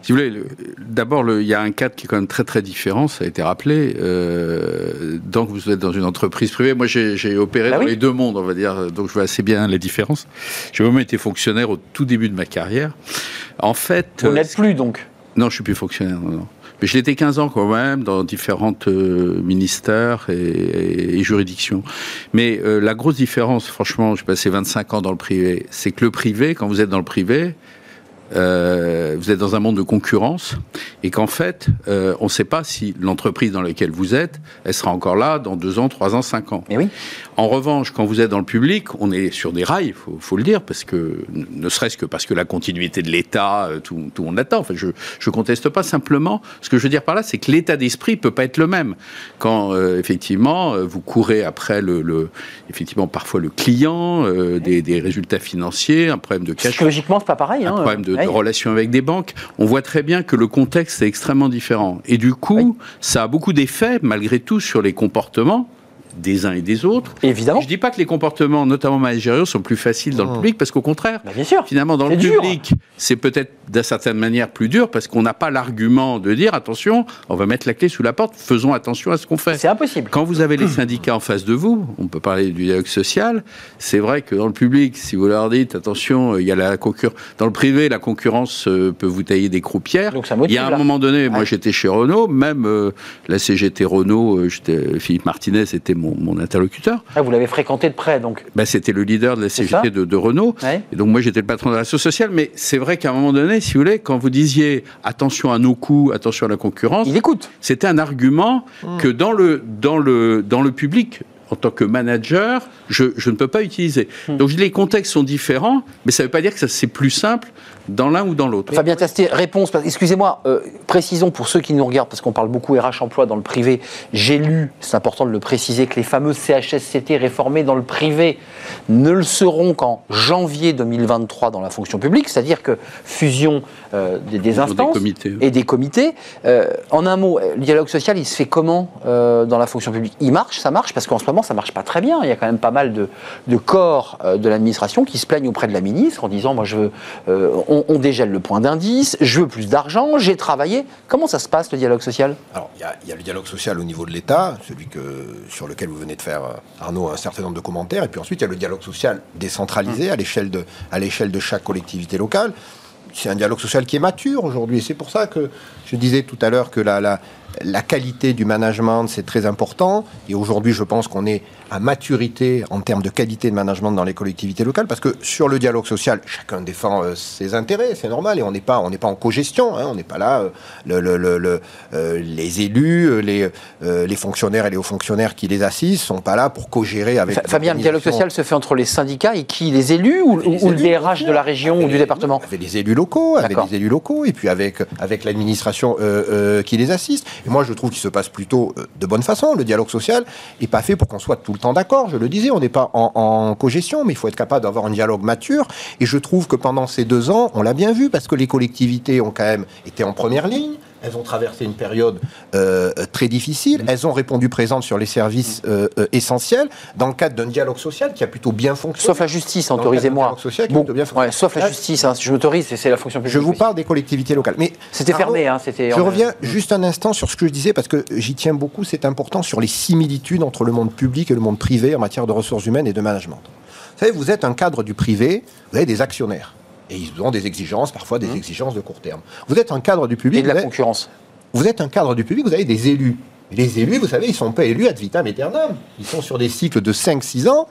Si vous voulez, le- d'abord, il y a un cadre qui est quand même très très différent, ça a été rappelé. Euh, donc vous êtes dans une entreprise privée. Moi, j'ai opéré Bah dans oui. les deux mondes, on va dire, donc je vois assez bien les différences. J'ai vraiment été fonctionnaire au tout début de ma carrière. En fait, Vous euh, n'êtes plus donc? non, je suis plus fonctionnaire. Non, non. Mais je l'étais 15 ans quand même dans différentes euh, ministères et juridictions. Mais euh, la grosse différence, franchement, j'ai passé 25 ans dans le privé, c'est que le privé, quand vous êtes dans le privé, euh, vous êtes dans un monde de concurrence et qu'en fait, euh, on ne sait pas si l'entreprise dans laquelle vous êtes, elle sera encore là dans deux ans, trois ans, cinq ans. Mais oui. En revanche, quand vous êtes dans le public, on est sur des rails, faut, faut le dire, parce que ne serait-ce que parce que la continuité de l'État, euh, tout, tout le monde l'attend. Enfin, je je conteste pas simplement. Ce que je veux dire par là, c'est que l'état d'esprit peut pas être le même quand euh, effectivement vous courez après le, le effectivement parfois le client, des, des résultats financiers, un problème de cash Psychologiquement, c'est pas pareil. un hein. problème de, Ouais. relations avec des banques, on voit très bien que le contexte est extrêmement différent. Et du coup, Oui. ça a beaucoup d'effets, malgré tout, sur les comportements des uns et des autres. Évidemment. Je dis pas que les comportements, notamment managériaux, sont plus faciles dans le public, parce qu'au contraire, Bah, bien sûr. finalement, dans le dur. public, c'est peut-être d'une certaine manière plus dur, parce qu'on n'a pas l'argument de dire, attention, on va mettre la clé sous la porte, faisons attention à ce qu'on fait. C'est impossible. Quand vous avez les [clears throat] syndicats en face de vous, on peut parler du dialogue social, c'est vrai que dans le public, si vous leur dites attention, il y a la concurrence, dans le privé, la concurrence euh, peut vous tailler des croupières. Donc ça motive, il y a un là. moment donné, moi Ouais. j'étais chez Renault, même euh, la CGT Renault, euh, Philippe Martinez était mon, mon interlocuteur. Ah, vous l'avez fréquenté de près, donc. Ben, c'était le leader de la. CGT de, de Renault. Ouais. Et donc moi j'étais le patron de la l'asso sociale, mais c'est vrai qu'à un moment donné, si vous voulez, quand vous disiez attention à nos coûts, attention à la concurrence, Il écoute. c'était un argument que dans le, dans le, dans le public, en tant que manager, je, je ne peux pas utiliser. Donc je dis, les contextes sont différents, mais ça ne veut pas dire que c'est plus simple dans l'un ou dans l'autre. Fabien Tasté, réponse. Excusez-moi, euh, précisons pour ceux qui nous regardent, parce qu'on parle beaucoup RH emploi dans le privé. J'ai lu, c'est important de le préciser, que les fameux CHSCT réformés dans le privé ne le seront qu'en janvier 2023 dans la fonction publique, c'est-à-dire que fusion euh, des, des Des instances comités. et des comités. Euh, en un mot, le dialogue social, il se fait comment dans la fonction publique? Il marche, ça marche, parce qu'en ce moment, ça marche pas très bien. Il y a quand même pas mal de, de corps de l'administration qui se plaignent auprès de la ministre en disant, moi, je veux, on, on dégèle le point d'indice, je veux plus d'argent, j'ai travaillé. Comment ça se passe le dialogue social? Alors, il y, a- il y a le dialogue social au niveau de l'État, celui que, sur lequel vous venez de faire, euh, Arnaud, un certain nombre de commentaires. Et puis ensuite, il y a le dialogue social décentralisé à l'échelle de, à l'échelle de chaque collectivité locale. C'est un dialogue social qui est mature aujourd'hui. Et c'est pour ça que je disais tout à l'heure que la, la, la qualité du management, c'est très important. Et aujourd'hui, je pense qu'on est à maturité en termes de qualité de management dans les collectivités locales, parce que sur le dialogue social, chacun défend euh, ses intérêts, c'est normal, et on n'est pas, on n'est pas en co-gestion, hein, on n'est pas là, euh, le, le, le, euh, les élus, les, les fonctionnaires et les hauts fonctionnaires qui les assistent sont pas là pour co-gérer avec. Fabien, le dialogue social se fait entre les syndicats et qui, les élus ou, les ou élus, DRH de la région ou du département? Avec les élus locaux, avec les élus locaux, et puis avec avec l'administration qui les assiste. Et moi, je trouve qu'il se passe plutôt de bonne façon. Le dialogue social est pas fait pour qu'on soit tout le temps d'accord, je le disais, on n'est pas en, en cogestion, mais il faut être capable d'avoir un dialogue mature. Et je trouve que pendant ces deux ans, on l'a bien vu, parce que les collectivités ont quand même été en première ligne. Elles ont traversé une période euh, très difficile. Elles ont répondu présentes sur les services euh, euh, essentiels dans le cadre d'un dialogue social qui a plutôt bien fonctionné. Sauf la justice, autorisez-moi. Bon, ouais, sauf la justice, hein, je m'autorise, c'est la fonction publique. Je vous parle des collectivités locales. Mais c'était fermé, hein. Je reviens juste un instant sur ce que je disais parce que j'y tiens beaucoup. C'est important sur les similitudes entre le monde public et le monde privé en matière de ressources humaines et de management. Vous savez, vous êtes un cadre du privé, vous avez des actionnaires. Et ils ont des exigences, parfois des mmh. exigences de court terme. Vous êtes un cadre du public. Et de la concurrence. Vous êtes un cadre du public, vous avez des élus. Et les élus, vous savez, ils ne sont pas élus ad vitam aeternam. Ils sont sur des cycles de 5-6 ans.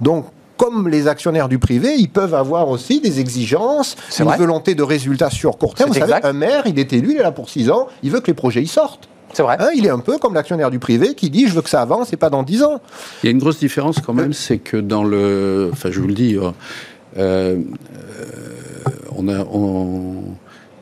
Donc, comme les actionnaires du privé, ils peuvent avoir aussi des exigences, une volonté de résultats sur court terme. Vous savez, un maire, il est élu, il est là pour 6 ans, il veut que les projets y sortent. C'est vrai. Hein, il est un peu comme l'actionnaire du privé qui dit je veux que ça avance et pas dans 10 ans. Il y a une grosse différence quand même, c'est que dans le. Enfin, je vous le dis, euh, euh on a,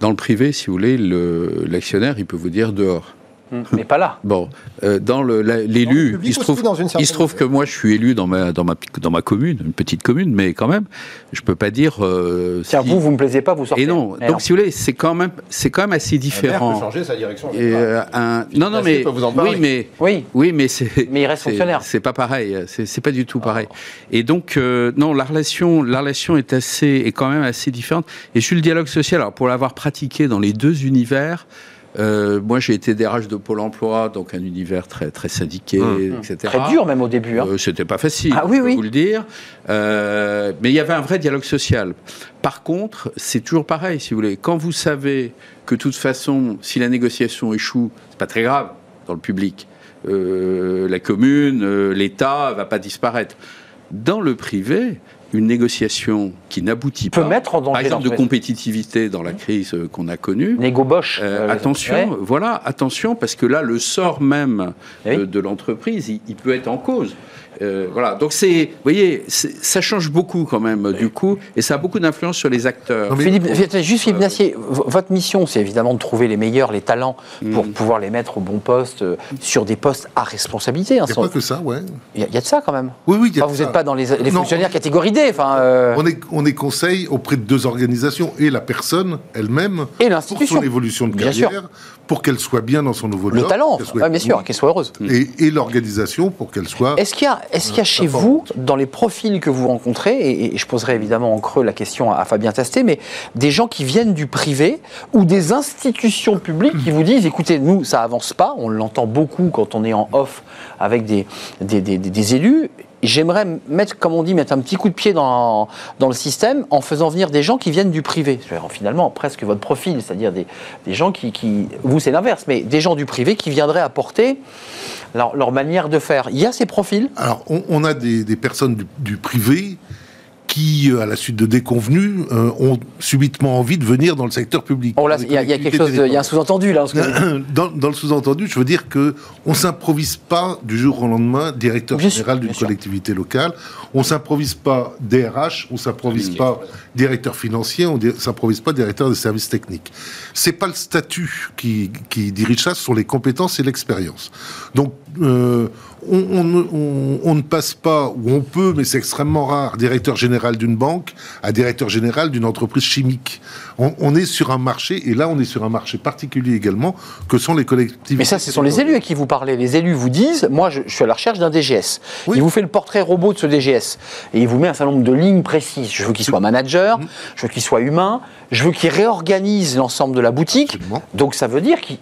dans le privé, si vous voulez, l'actionnaire, il peut vous dire dehors. Hum, mais pas là. Bon, euh, dans l'élu, il se trouve, il se trouve que moi, je suis élu dans ma, dans ma, dans ma commune, une petite commune, mais quand même, je peux pas dire. Euh, Tiens, vous, vous me plaisez pas, vous sortez. Et non. Donc, si vous voulez, c'est quand même, c'est quand même assez différent. peut changer sa direction. Et, euh, un, non, non, mais oui, mais oui, oui, mais c'est. Mais il reste fonctionnaire. C'est pas pareil. C'est pas du tout pareil. Et donc, euh, non, la relation, la relation est assez, est quand même assez différente. Et sur le dialogue social, alors pour l'avoir pratiqué dans les deux univers. Euh, moi, j'ai été DRH de Pôle Emploi, donc un univers très très syndiqué, mmh. etc. Très dur même au début. Hein. Euh, C'était pas facile, ah, oui, oui. vous le dire. Euh, mais il y avait un vrai dialogue social. Par contre, c'est toujours pareil, si vous voulez. Quand vous savez que de toute façon, si la négociation échoue, c'est pas très grave dans le public. Euh, la commune, l'État va pas disparaître. Dans le privé, une négociation qui n'aboutit pas, mettre en danger par exemple de compétitivité dans la crise euh, qu'on a connue. Négo Bosch. Euh, euh, attention, voilà, attention, parce que là, le sort même eh de, l'entreprise, il, peut être en cause. Euh, voilà, donc c'est, vous voyez, ça change beaucoup quand même du coup, et ça a beaucoup d'influence sur les acteurs. Philippe, juste Philippe Nassier, votre mission, c'est évidemment de trouver les meilleurs, les talents, pour mm. pouvoir les mettre au bon poste, euh, sur des postes à responsabilité. Hein, il n'y a pas que ça, ouais. Il y, a de ça quand même. Oui, oui, Vous n'êtes pas dans les, fonctionnaires catégorie D. Enfin, euh. on, est, on est conseil auprès de deux organisations, et la personne elle-même, et l'institution. pour son évolution de carrière, pour qu'elle soit bien dans son nouveau Le talent, bien sûr, qu'elle soit heureuse. Et, l'organisation pour qu'elle soit. Est-ce qu'il y a, est-ce qu'il y a chez vous, dans les profils que vous rencontrez, et, je poserai évidemment en creux la question à, Fabien Tasté, mais des gens qui viennent du privé ou des institutions publiques qui vous disent écoutez, nous, ça avance pas, on l'entend beaucoup quand on est en off avec des, des, des, des élus j'aimerais mettre, comme on dit, mettre un petit coup de pied dans, dans le système en faisant venir des gens qui viennent du privé. Finalement, presque votre profil, c'est-à-dire des, des, gens qui, vous c'est l'inverse, mais des gens du privé qui viendraient apporter leur, leur, manière de faire. Il y a ces profils? Alors, on, on a des, des personnes du, du privé qui, euh, à la suite de déconvenus, euh, ont subitement envie de venir dans le secteur public. Oh il y, a quelque chose, il y a un sous-entendu là. [laughs] Dans, dans, le sous-entendu, je veux dire que on s'improvise pas du jour au lendemain directeur général d'une collectivité locale. On s'improvise pas DRH, on s'improvise pas directeur financier, on s'improvise pas directeur des services techniques. C'est pas le statut qui, qui dirige ça, ce sont les compétences et l'expérience. Donc euh, on, ne passe pas, ou on peut, mais c'est extrêmement rare, directeur général d'une banque à directeur général d'une entreprise chimique. On, est sur un marché, et là on est sur un marché particulier également, que sont les collectivités. Mais ça, ce sont les élus à qui vous parlez. Les élus vous disent, moi je, suis à la recherche d'un DGS. Il vous fait le portrait robot de ce DGS. Et il vous met un certain nombre de lignes précises. Je veux qu'il soit manager, mmh. je veux qu'il soit humain, je veux qu'il réorganise l'ensemble de la boutique. Donc ça veut dire qu'il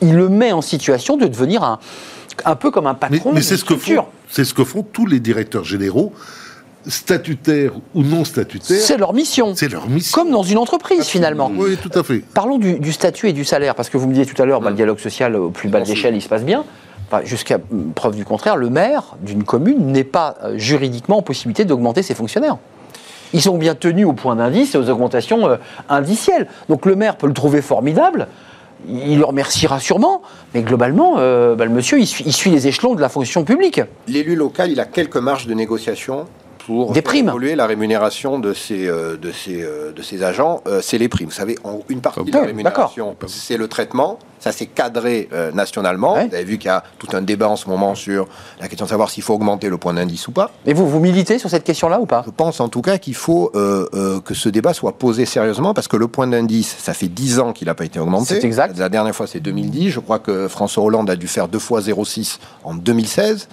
le met en situation de devenir un un peu comme un patron. Mais, c'est ce que font, c'est ce que font tous les directeurs généraux statutaires ou non statutaires. C'est leur mission. C'est leur mission. Comme dans une entreprise, finalement. Oui, tout à fait. Parlons du, statut et du salaire, parce que vous me disiez tout à l'heure, bah, le dialogue social au plus bas de l'échelle, il se passe bien. Jusqu'à preuve du contraire, le maire d'une commune n'est pas euh, juridiquement en possibilité d'augmenter ses fonctionnaires. Ils sont bien tenus au point d'indice et aux augmentations euh, indicielles. Donc le maire peut le trouver formidable, il le remerciera sûrement, mais globalement, euh, bah, le monsieur, il suit, il suit, les échelons de la fonction publique. L'élu local, il a quelques marges de négociation pour des primes. évoluer la rémunération de ces, euh, de ces, de ces agents. c'est les primes. Vous savez, une partie de la rémunération, c'est le traitement. Ça, c'est cadré euh, nationalement. Vous avez vu qu'il y a tout un débat en ce moment sur la question de savoir s'il faut augmenter le point d'indice ou pas. Et vous, vous militez sur cette question-là ou pas? Je pense en tout cas qu'il faut euh, euh, que ce débat soit posé sérieusement parce que le point d'indice, ça fait 10 ans qu'il n'a pas été augmenté. C'est exact. La dernière fois, c'est 2010. Je crois que François Hollande a dû faire deux fois 0,6 en 2016.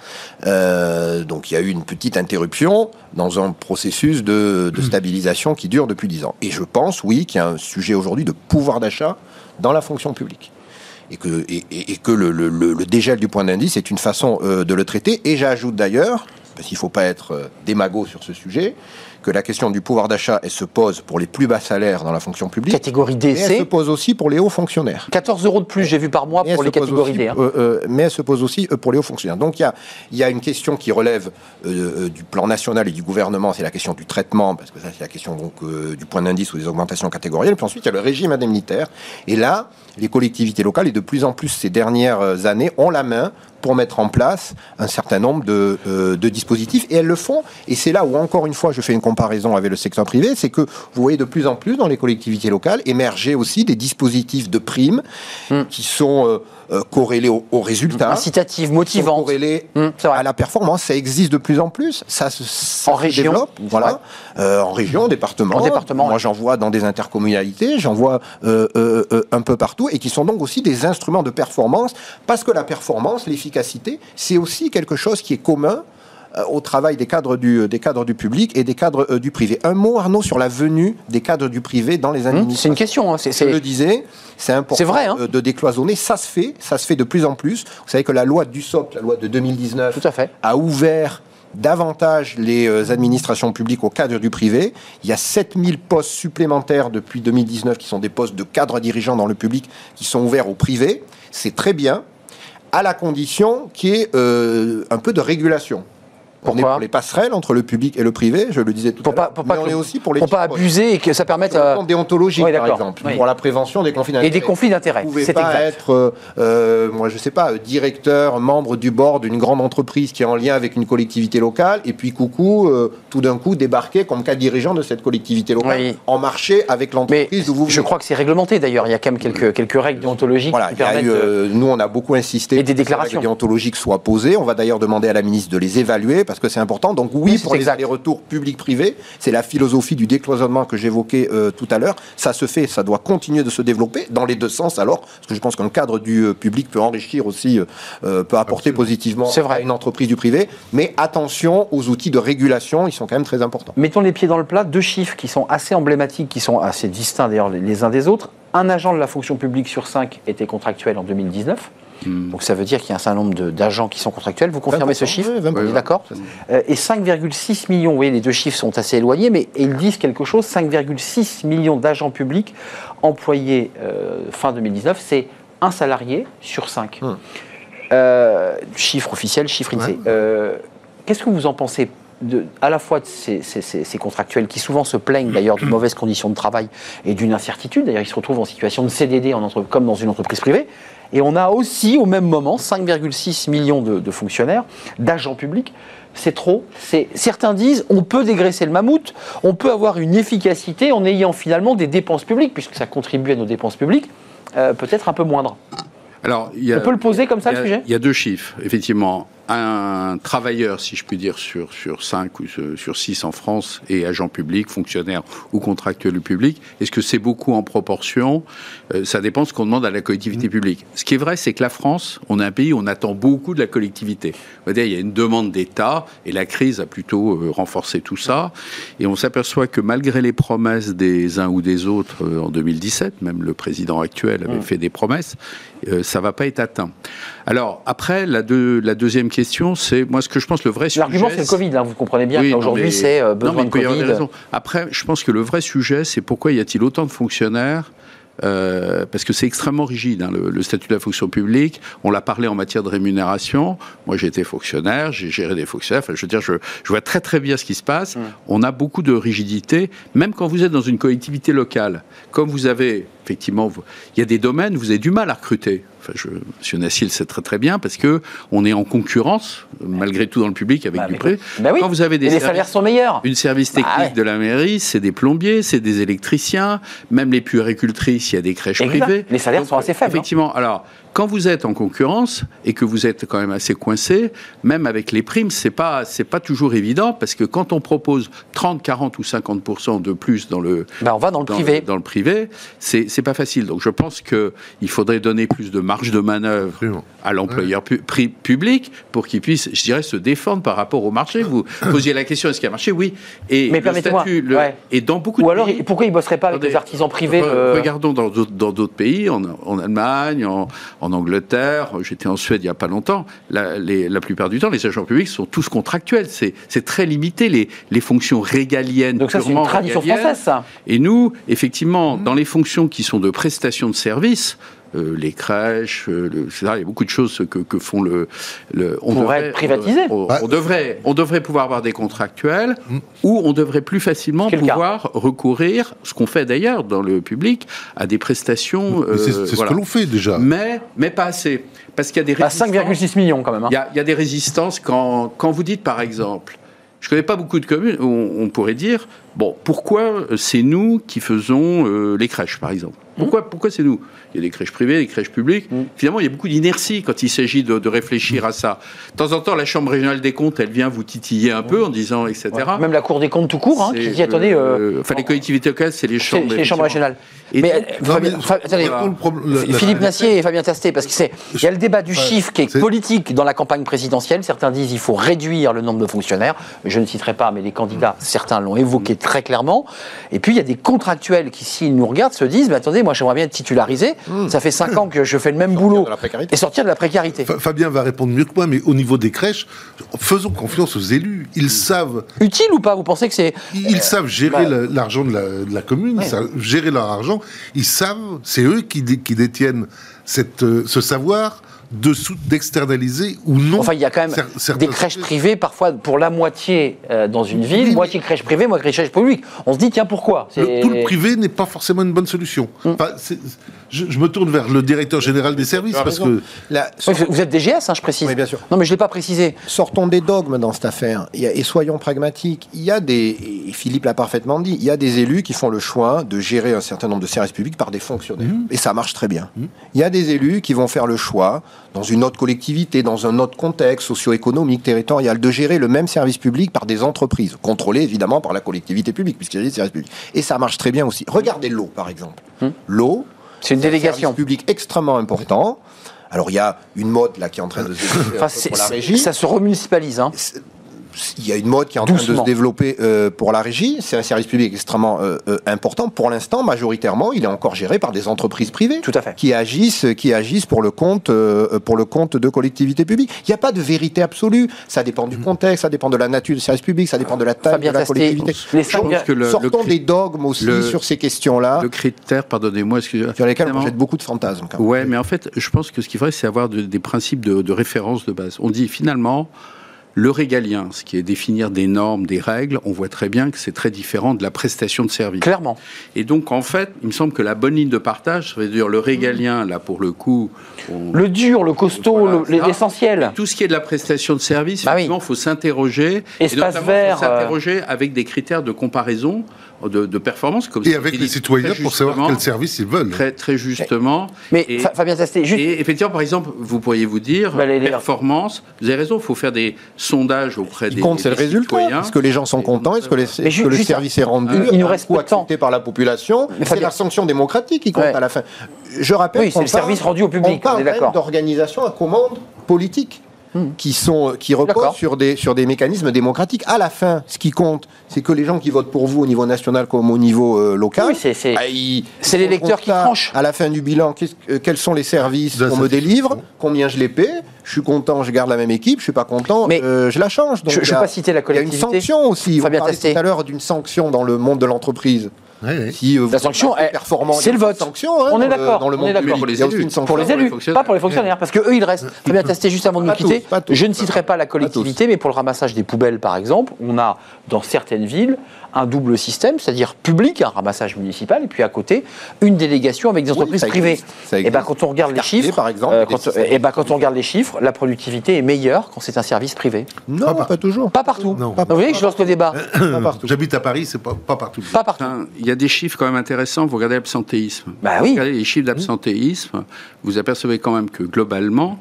donc il y a eu une petite interruption dans un processus de, de stabilisation qui dure depuis 10 ans. Et je pense, oui, qu'il y a un sujet aujourd'hui de pouvoir d'achat dans la fonction publique et que, le, dégel du point d'indice est une façon euh, de le traiter. Et j'ajoute d'ailleurs, parce qu'il ne faut pas être euh, démago sur ce sujet, que la question du pouvoir d'achat, elle se pose pour les plus bas salaires dans la fonction publique. Catégorie D, Elle se pose aussi pour les hauts fonctionnaires. 14 euros de plus, j'ai vu par mois pour les catégories D. Hein. Euh, mais elle se pose aussi pour les hauts fonctionnaires. Donc il y a, y a, une question qui relève du plan national et du gouvernement, c'est la question du traitement, parce que ça c'est la question donc, du point d'indice ou des augmentations catégorielles. Puis ensuite il y a le régime indemnitaire. Et là, les collectivités locales, et de plus en plus ces dernières années, ont la main pour mettre en place un certain nombre de, euh, de, dispositifs et elles le font. Et c'est là où, encore une fois, je fais une comparaison avec le secteur privé, c'est que vous voyez de plus en plus dans les collectivités locales émerger aussi des dispositifs de primes hmm. qui sont... Euh, euh, corrélés aux, résultats. Incitative, motivante. Corrélés mmh, à la performance. Ça existe de plus en plus. Ça, en région. développe. Voilà. Euh, en région, en département. En département. Moi, j'en vois dans des intercommunalités, j'en vois euh, un peu partout, et qui sont donc aussi des instruments de performance, parce que la performance, l'efficacité, c'est aussi quelque chose qui est commun au travail des cadres du, des cadres du public et des cadres du privé. Un mot, Arnaud, sur la venue des cadres du privé dans les administrations. Mmh, c'est une question. Hein, Je le disais, c'est important vrai, hein. de décloisonner. Ça se fait, ça se fait de plus en plus. Vous savez que la loi du SOP, la loi de 2019, Tout à fait. a ouvert davantage les euh, administrations publiques au cadre du privé. Il y a 7000 postes supplémentaires depuis 2019 qui sont des postes de cadres dirigeants dans le public qui sont ouverts au privé. C'est très bien, à la condition qu'il y ait euh, un peu de régulation on est pour les passerelles entre le public et le privé, je le disais tout pour à l'heure. Mais on est aussi pour les pour pas abuser et que ça permette à euh... déontologique par exemple, pour la prévention des conflits d'intérêts. Et des conflits d'intérêts. Vous pouvez pas être, euh, euh, moi je sais pas, directeur, membre du board d'une grande entreprise qui est en lien avec une collectivité locale, et puis coucou, euh, tout d'un coup débarquer comme cas dirigeant de cette collectivité locale en marché avec l'entreprise où vous. Je crois que c'est réglementé d'ailleurs. Il y a quand même quelques quelques règles déontologiques. Voilà, qui permettent nous on a beaucoup insisté. Et des déclarations déontologiques soient posées. On va d'ailleurs demander à la ministre de les évaluer parce que c'est important. Donc oui, pour les allers-retours public-privé, c'est la philosophie du décloisonnement que j'évoquais euh, tout à l'heure. Ça se fait, ça doit continuer de se développer dans les deux sens alors, parce que je pense qu'un cadre du euh, public peut enrichir aussi, euh, peut apporter positivement vrai. à une entreprise du privé. Mais attention aux outils de régulation, ils sont quand même très importants. Mettons les pieds dans le plat, deux chiffres qui sont assez emblématiques, qui sont assez distincts d'ailleurs les uns des autres. Un agent de la fonction publique sur cinq était contractuel en 2019. Hmm. Donc ça veut dire qu'il y a un certain nombre d'agents qui sont contractuels. Vous confirmez ce chiffre oui, D'accord. Euh, et 5,6 millions, vous voyez, les deux chiffres sont assez éloignés, mais ils disent quelque chose. 5,6 millions d'agents publics employés euh, fin 2019, c'est un salarié sur cinq. Hmm. Euh, chiffre officiel, chiffre INSEE. Qu'est-ce que vous en pensez de, à la fois de ces, ces, contractuels qui souvent se plaignent d'ailleurs de [coughs] mauvaises conditions de travail et d'une incertitude, d'ailleurs ils se retrouvent en situation de CDD en entre, comme dans une entreprise privée, et on a aussi au même moment 5,6 millions de, fonctionnaires, d'agents publics. C'est trop. Certains disent on peut dégraisser le mammouth, on peut avoir une efficacité en ayant finalement des dépenses publiques, puisque ça contribue à nos dépenses publiques, euh, peut-être un peu moindres. Alors, on peut le poser comme ça, le sujet? Il y a deux chiffres, effectivement un travailleur, si je puis dire, sur, sur 5 ou sur 6 en France, et agent public, fonctionnaire ou contractuel public, est-ce que c'est beaucoup en proportion? Euh, Ça dépend de ce qu'on demande à la collectivité mmh. publique. Ce qui est vrai, c'est que la France, on est un pays où on attend beaucoup de la collectivité. il y a une demande d'État, et la crise a plutôt euh, renforcé tout ça. Et on s'aperçoit que malgré les promesses des uns ou des autres euh, en 2017, même le président actuel avait mmh. fait des promesses, ça va pas être atteint. Alors, après, la, la deuxième question, question, c'est moi ce que je pense le vrai sujet. L'argument c'est le Covid, hein, vous comprenez bien Oui, mais- c'est euh, Non, besoin mais de des Covid. Après, je pense que le vrai sujet, c'est pourquoi y a-t-il autant de fonctionnaires euh, parce que c'est extrêmement rigide, hein, le, le statut de la fonction publique. On l'a parlé en matière de rémunération. Moi, j'ai été fonctionnaire, j'ai géré des fonctionnaires. Enfin, je veux dire, je, je vois très très bien ce qui se passe. On a beaucoup de rigidité, même quand vous êtes dans une collectivité locale. Comme vous avez, effectivement, vous- il y a des domaines où vous avez du mal à recruter. Enfin, je, Monsieur Nassil le sait très très bien parce que on est en concurrence, malgré tout dans le public avec Bah, du mais- prix. bah oui. Quand vous avez des services- salaires sont meilleurs. une service Bah technique ouais. de la mairie, c'est des plombiers, c'est des électriciens, même les puéricultrices, il y a des crèches Exact. privées. Les salaires sont assez faibles, hein. Effectivement. Alors, quand vous êtes en concurrence et que vous êtes quand même assez coincé, même avec les primes, c'est pas c'est pas toujours évident parce que quand on propose 30, 40 ou 50% de plus dans le Bah, on va dans le privé. dans le privé, c'est c'est pas facile. Donc je pense que il faudrait donner plus de marge de manœuvre Absolument. à l'employeur pu- public pour qu'il puisse, je dirais, se défendre par rapport au marché. Vous [coughs] posiez la question est-ce qu'il y a un marché? Oui. Et Mais le permettez-moi, le- ouais. et dans beaucoup Ou de alors, pays, pourquoi ils bosseraient pas avec les artisans privés Re- euh, Regardons dans d'autres dans d'autres pays, en, en Allemagne, en, en Angleterre, j'étais en Suède il n'y a pas longtemps, la, les- la plupart du temps, les agents publics sont tous contractuels. C'est c'est très limité, les, les fonctions régaliennes. Donc ça, c'est une purement tradition française, ça. Et nous, effectivement, dans les fonctions qui sont de prestation de services, euh, les crèches, euh, le- etc., il y a beaucoup de choses que, que font le. le on Pourrait être privatisé. On, Bah, on devrait, on devrait pouvoir avoir des contractuels ou on devrait plus facilement cas. pouvoir recourir, ce qu'on fait d'ailleurs dans le public, à des prestations. C'est euh, ce voilà. que l'on fait déjà. Mais, mais pas assez. Parce qu'il y a des à résistances. 5,6 millions quand même. hein. Il y, a, il y a des résistances quand, quand vous dites, par exemple, je connais pas beaucoup de communes où on, on pourrait dire, bon, pourquoi euh, c'est nous qui faisons euh, les crèches, par exemple? Pourquoi, pourquoi c'est nous? Il y a des crèches privées, des crèches publiques. Finalement, il y a beaucoup d'inertie quand il s'agit de, de réfléchir à ça. De temps en temps, la Chambre régionale des comptes, elle vient vous titiller un peu en disant, etc. Même la Cour des comptes tout court, hein, qui dit attendez, euh, euh, enfin, les collectivités locales, c'est les chambres. c'est les chambres régionales. Et mais, donc- Non, Fabien- mais- Fa- attendez, Voilà. Le problème- la- la- Philippe Nassier et Fabien Tastet, parce que c'est, il y a le débat du Ouais, chiffre qui est, politique dans la campagne présidentielle. Certains disent il faut réduire le nombre de fonctionnaires. Je ne citerai pas, mais les candidats, certains l'ont évoqué très clairement. Et puis il y a des contractuels qui, s'ils nous regardent, se disent mais attendez, moi j'aimerais bien être titularisé. Ça fait 5 ans que je fais le même boulot et sortir de la précarité. Fa- Fabien va répondre mieux que moi, mais au niveau des crèches, faisons confiance aux élus. Ils savent, Utile ou pas Vous pensez que c'est ils savent gérer bah- la- l'argent de la, de la commune, ils savent gérer leur argent. Ils savent, c'est eux qui, dé- qui détiennent cette, euh, ce savoir de d'externaliser ou non. Enfin, il y a quand même cer- des crèches sujets. privées, parfois pour la moitié euh, dans une ville, Oui, moitié crèche privée, moitié crèche publique. On se dit, tiens, pourquoi? Le- tout le privé n'est pas forcément une bonne solution. Hum. Enfin, c'est- je, je me tourne vers le directeur général des services parce raison. que La- Oui, vous êtes DGS, hein, je précise. Oui, bien sûr. Non, mais je ne l'ai pas précisé. Sortons des dogmes dans cette affaire et soyons pragmatiques. Il y a des, et Philippe l'a parfaitement dit, il y a des élus qui font le choix de gérer un certain nombre de services publics par des fonctionnaires. Et ça marche très bien. Il y a des élus qui vont faire le choix, dans une autre collectivité, dans un autre contexte socio-économique, territorial, de gérer le même service public par des entreprises, contrôlées évidemment par la collectivité publique, puisqu'il y a des services publics. Et ça marche très bien aussi. Regardez l'eau, par exemple. L'eau, C'est une un délégation. service public extrêmement important. Alors il y a une mode là qui est en train de se [laughs] Enfin, un pour la régie ça se remunicipalise. Hein. Il y a une mode qui est en train de Doucement. se développer euh, pour la régie. C'est un service public extrêmement euh, euh, important. Pour l'instant, majoritairement, il est encore géré par des entreprises privées Tout à fait. qui agissent, qui agissent pour le compte, euh, pour le compte de collectivités publiques. Il n'y a pas de vérité absolue. Ça dépend du contexte, ça dépend de la nature du service public, ça dépend de la taille de la collectivité. les Je cinq- pense que le- le Sortons des dogmes aussi le- sur ces questions-là, Le critère, pardonnez-moi, excusez-moi. sur lesquels on jette beaucoup de fantasmes. quand. Ouais, mais en fait, je pense que ce qu'il faudrait, c'est avoir de- des principes de, de référence de base. On dit finalement, le régalien, ce qui est définir des normes, des règles, on voit très bien que c'est très différent de la prestation de service. Clairement. Et donc, en fait, il me semble que la bonne ligne de partage, ça veut dire le régalien, là, pour le coup, on- Le dur, le costaud, Voilà, le- ça. l'essentiel. tout ce qui est de la prestation de service, Bah effectivement, il faut s'interroger. Espace et notamment, vert, faut s'interroger avec des critères de comparaison, de, de performance. Comme et avec les citoyens pour savoir quel service ils veulent. Très, très justement. Mais Et- Fa- Fabien Tastet, juste. Et effectivement, par exemple, vous pourriez vous dire, Bah, les- les- performance, vous avez raison, il faut faire des sondages auprès Ce qui des, compte, c'est le des résultat. citoyens. Est-ce que les gens sont contents Est-ce que, les- ju- que le juste- service est rendu Il- il nous reste peu accepté par la population C'est Fabien- la sanction démocratique qui compte Ouais. à la fin. Je rappelle Oui, c'est le service rendu au public, On parle est d'organisation à commande politique. Hmm. qui, sont, qui reposent sur des, sur des mécanismes démocratiques. À la fin, ce qui compte, c'est que les gens qui votent pour vous au niveau national comme au niveau euh, local, c'est bah, les lecteurs qui tranchent. À la fin du bilan, quels sont les services qu'on me délivre, combien je les paie, je suis content, je garde la même équipe, je suis pas content, mais je la change. Donc je ne vais pas citer la collectivité. Il y a une sanction aussi. Fabien On tout à l'heure d'une sanction dans le monde de l'entreprise. Si euh, la sanction, est c'est le vote. Sanction, hein, on est d'accord. Dans le monde pour les élus, pour les élus, pas pour les fonctionnaires, parce que eux, ils restent. bien testé juste avant de nous quitter. je ne citerai pas la collectivité, mais pour le ramassage des poubelles, par exemple, on a dans certaines villes un double système, c'est-à-dire public, un ramassage municipal, et puis à côté, une délégation avec des entreprises privées. Et ben, quand on regarde les chiffres, par exemple, euh, quand, et ben, quand on regarde les chiffres, la productivité est meilleure quand c'est un service privé. Non, pas, toujours. Pas partout. Non. Vous voyez que je lance le débat. J'habite à Paris, c'est pas, pas partout. Pas partout. Il y a des chiffres quand même intéressants. Vous regardez l'absentéisme. Bah oui. Vous regardez les chiffres d'absentéisme. Vous apercevez quand même que globalement,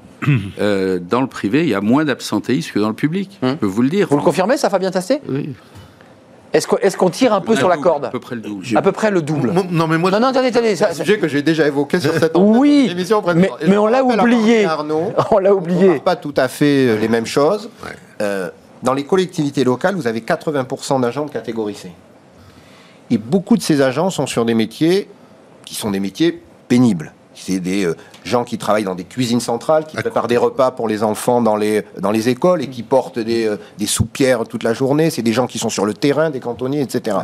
euh, dans le privé, il y a moins d'absentéisme que dans le public. Je peux vous le dire. Vous le confirmez, ça, Fabien Tasté Oui. Est-ce qu'on tire un peu sur la corde? À peu près le double. À peu près le double. Non, mais moi. Non, non, attendez, attendez. C'est un sujet que j'ai déjà évoqué sur cette oui, émission. Mais, mais [laughs] on l'a oublié. on l'a oublié. Pas tout à fait euh, les mêmes choses. Euh, dans les collectivités locales, vous avez 80% d'agents de catégorie C. Et beaucoup de ces agents sont sur des métiers qui sont des métiers pénibles. C'est des euh, gens qui travaillent dans des cuisines centrales, qui préparent des repas pour les enfants dans les, dans les écoles et qui portent des, euh, des soupières toute la journée. C'est des gens qui sont sur le terrain, des cantonniers, etc.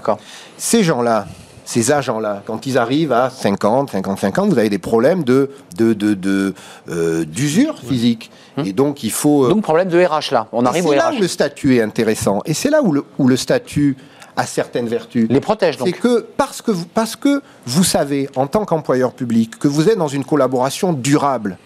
Ces gens-là, ces agents-là, quand ils arrivent à 50, 55 ans, vous avez des problèmes de, de, de, euh, d'usure physique. Hum. Et donc, il faut. Donc, problème de RH, là. On arrive au RH. C'est là où le statut est intéressant. Et c'est là où le, où le statut à certaines vertus. Les protège donc. C'est que parce que vous, parce que vous savez, en tant qu'employeur public, que vous êtes dans une collaboration durable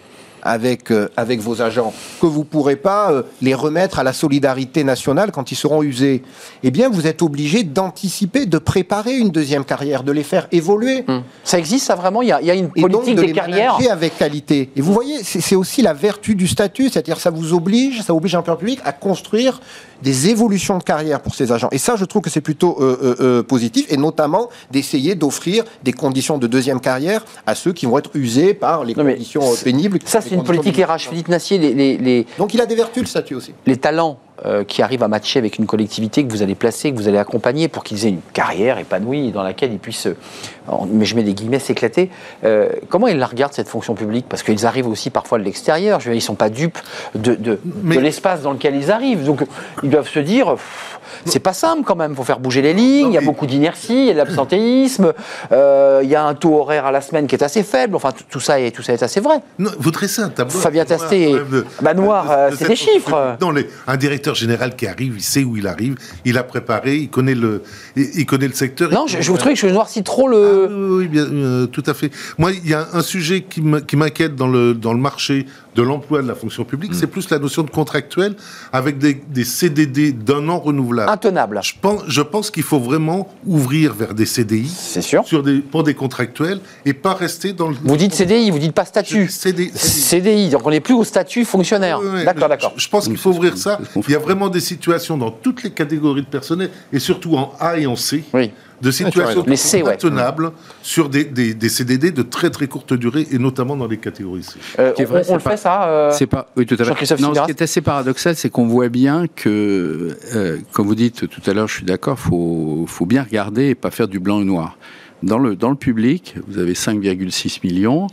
avec, euh, avec vos agents, que vous ne pourrez pas euh, les remettre à la solidarité nationale quand ils seront usés, eh bien, vous êtes obligé d'anticiper, de préparer une deuxième carrière, de les faire évoluer. Hum. Ça existe, ça vraiment? Il y, a, une politique de des carrières? avec qualité. Et vous voyez, c'est aussi la vertu du statut, c'est-à-dire ça vous oblige, ça oblige un peu public à construire des évolutions de carrière pour ces agents. Et ça, je trouve que c'est plutôt euh, positif, et notamment d'essayer d'offrir des conditions de deuxième carrière à ceux qui vont être usés par les conditions pénibles. Ça, c'est une politique RH. Philippe Nassier, les, Donc il a des vertus, le statut aussi. Les talents euh, qui arrivent à matcher avec une collectivité que vous allez placer, que vous allez accompagner pour qu'ils aient une carrière épanouie dans laquelle ils puissent, euh, mais je mets des guillemets, s'éclater. Euh, comment ils la regardent, cette fonction publique? Parce qu'ils arrivent aussi parfois de l'extérieur. Ils ne sont pas dupes de, de, l'espace dans lequel ils arrivent. Donc ils doivent se dire c'est pas simple quand même. Il faut faire bouger les lignes. Il y a beaucoup d'inertie, il y a de l'absentéisme. Euh, il y a un taux horaire à la semaine qui est assez faible. Enfin, tout ça est, tout ça est assez vrai. Non, vous dressez un tableau. Fabien Tasté, bah, noir, euh, c'est des chiffres. Non, un directeur général qui arrive, il sait où il arrive, il a préparé, il connaît le, il, connaît le secteur. Non, je, vous trouvez que je noircis trop le. Ah, oui, bien, euh, tout à fait. Moi, il y a un sujet qui m'inquiète dans le, dans le marché de l'emploi de la fonction publique, c'est mm. plus la notion de contractuel avec des, CDD d'un an renouvelables. Intenable. Je pense, je pense qu'il faut vraiment ouvrir vers des CDI. C'est sûr. Sur des, pour des contractuels et pas rester dans le. Vous dites CDI, vous dites pas statut. CDI. CDI. donc on n'est plus au statut fonctionnaire. d'accord, d'accord. Je, pense qu'il faut ouvrir ça. Il y a vraiment des situations dans toutes les catégories de personnel et surtout en A et en C. Oui de situations tenables sur des, des, CDD de très très courte durée et notamment dans les catégories C. Euh, on, le fait ça euh, C'est pas. Oui, tout à fait. Non, ce qui est assez paradoxal, c'est qu'on voit bien que, euh, comme vous dites tout à l'heure, je suis d'accord, faut faut bien regarder et pas faire du blanc et noir. Dans le, dans le public, vous avez 5,6 millions,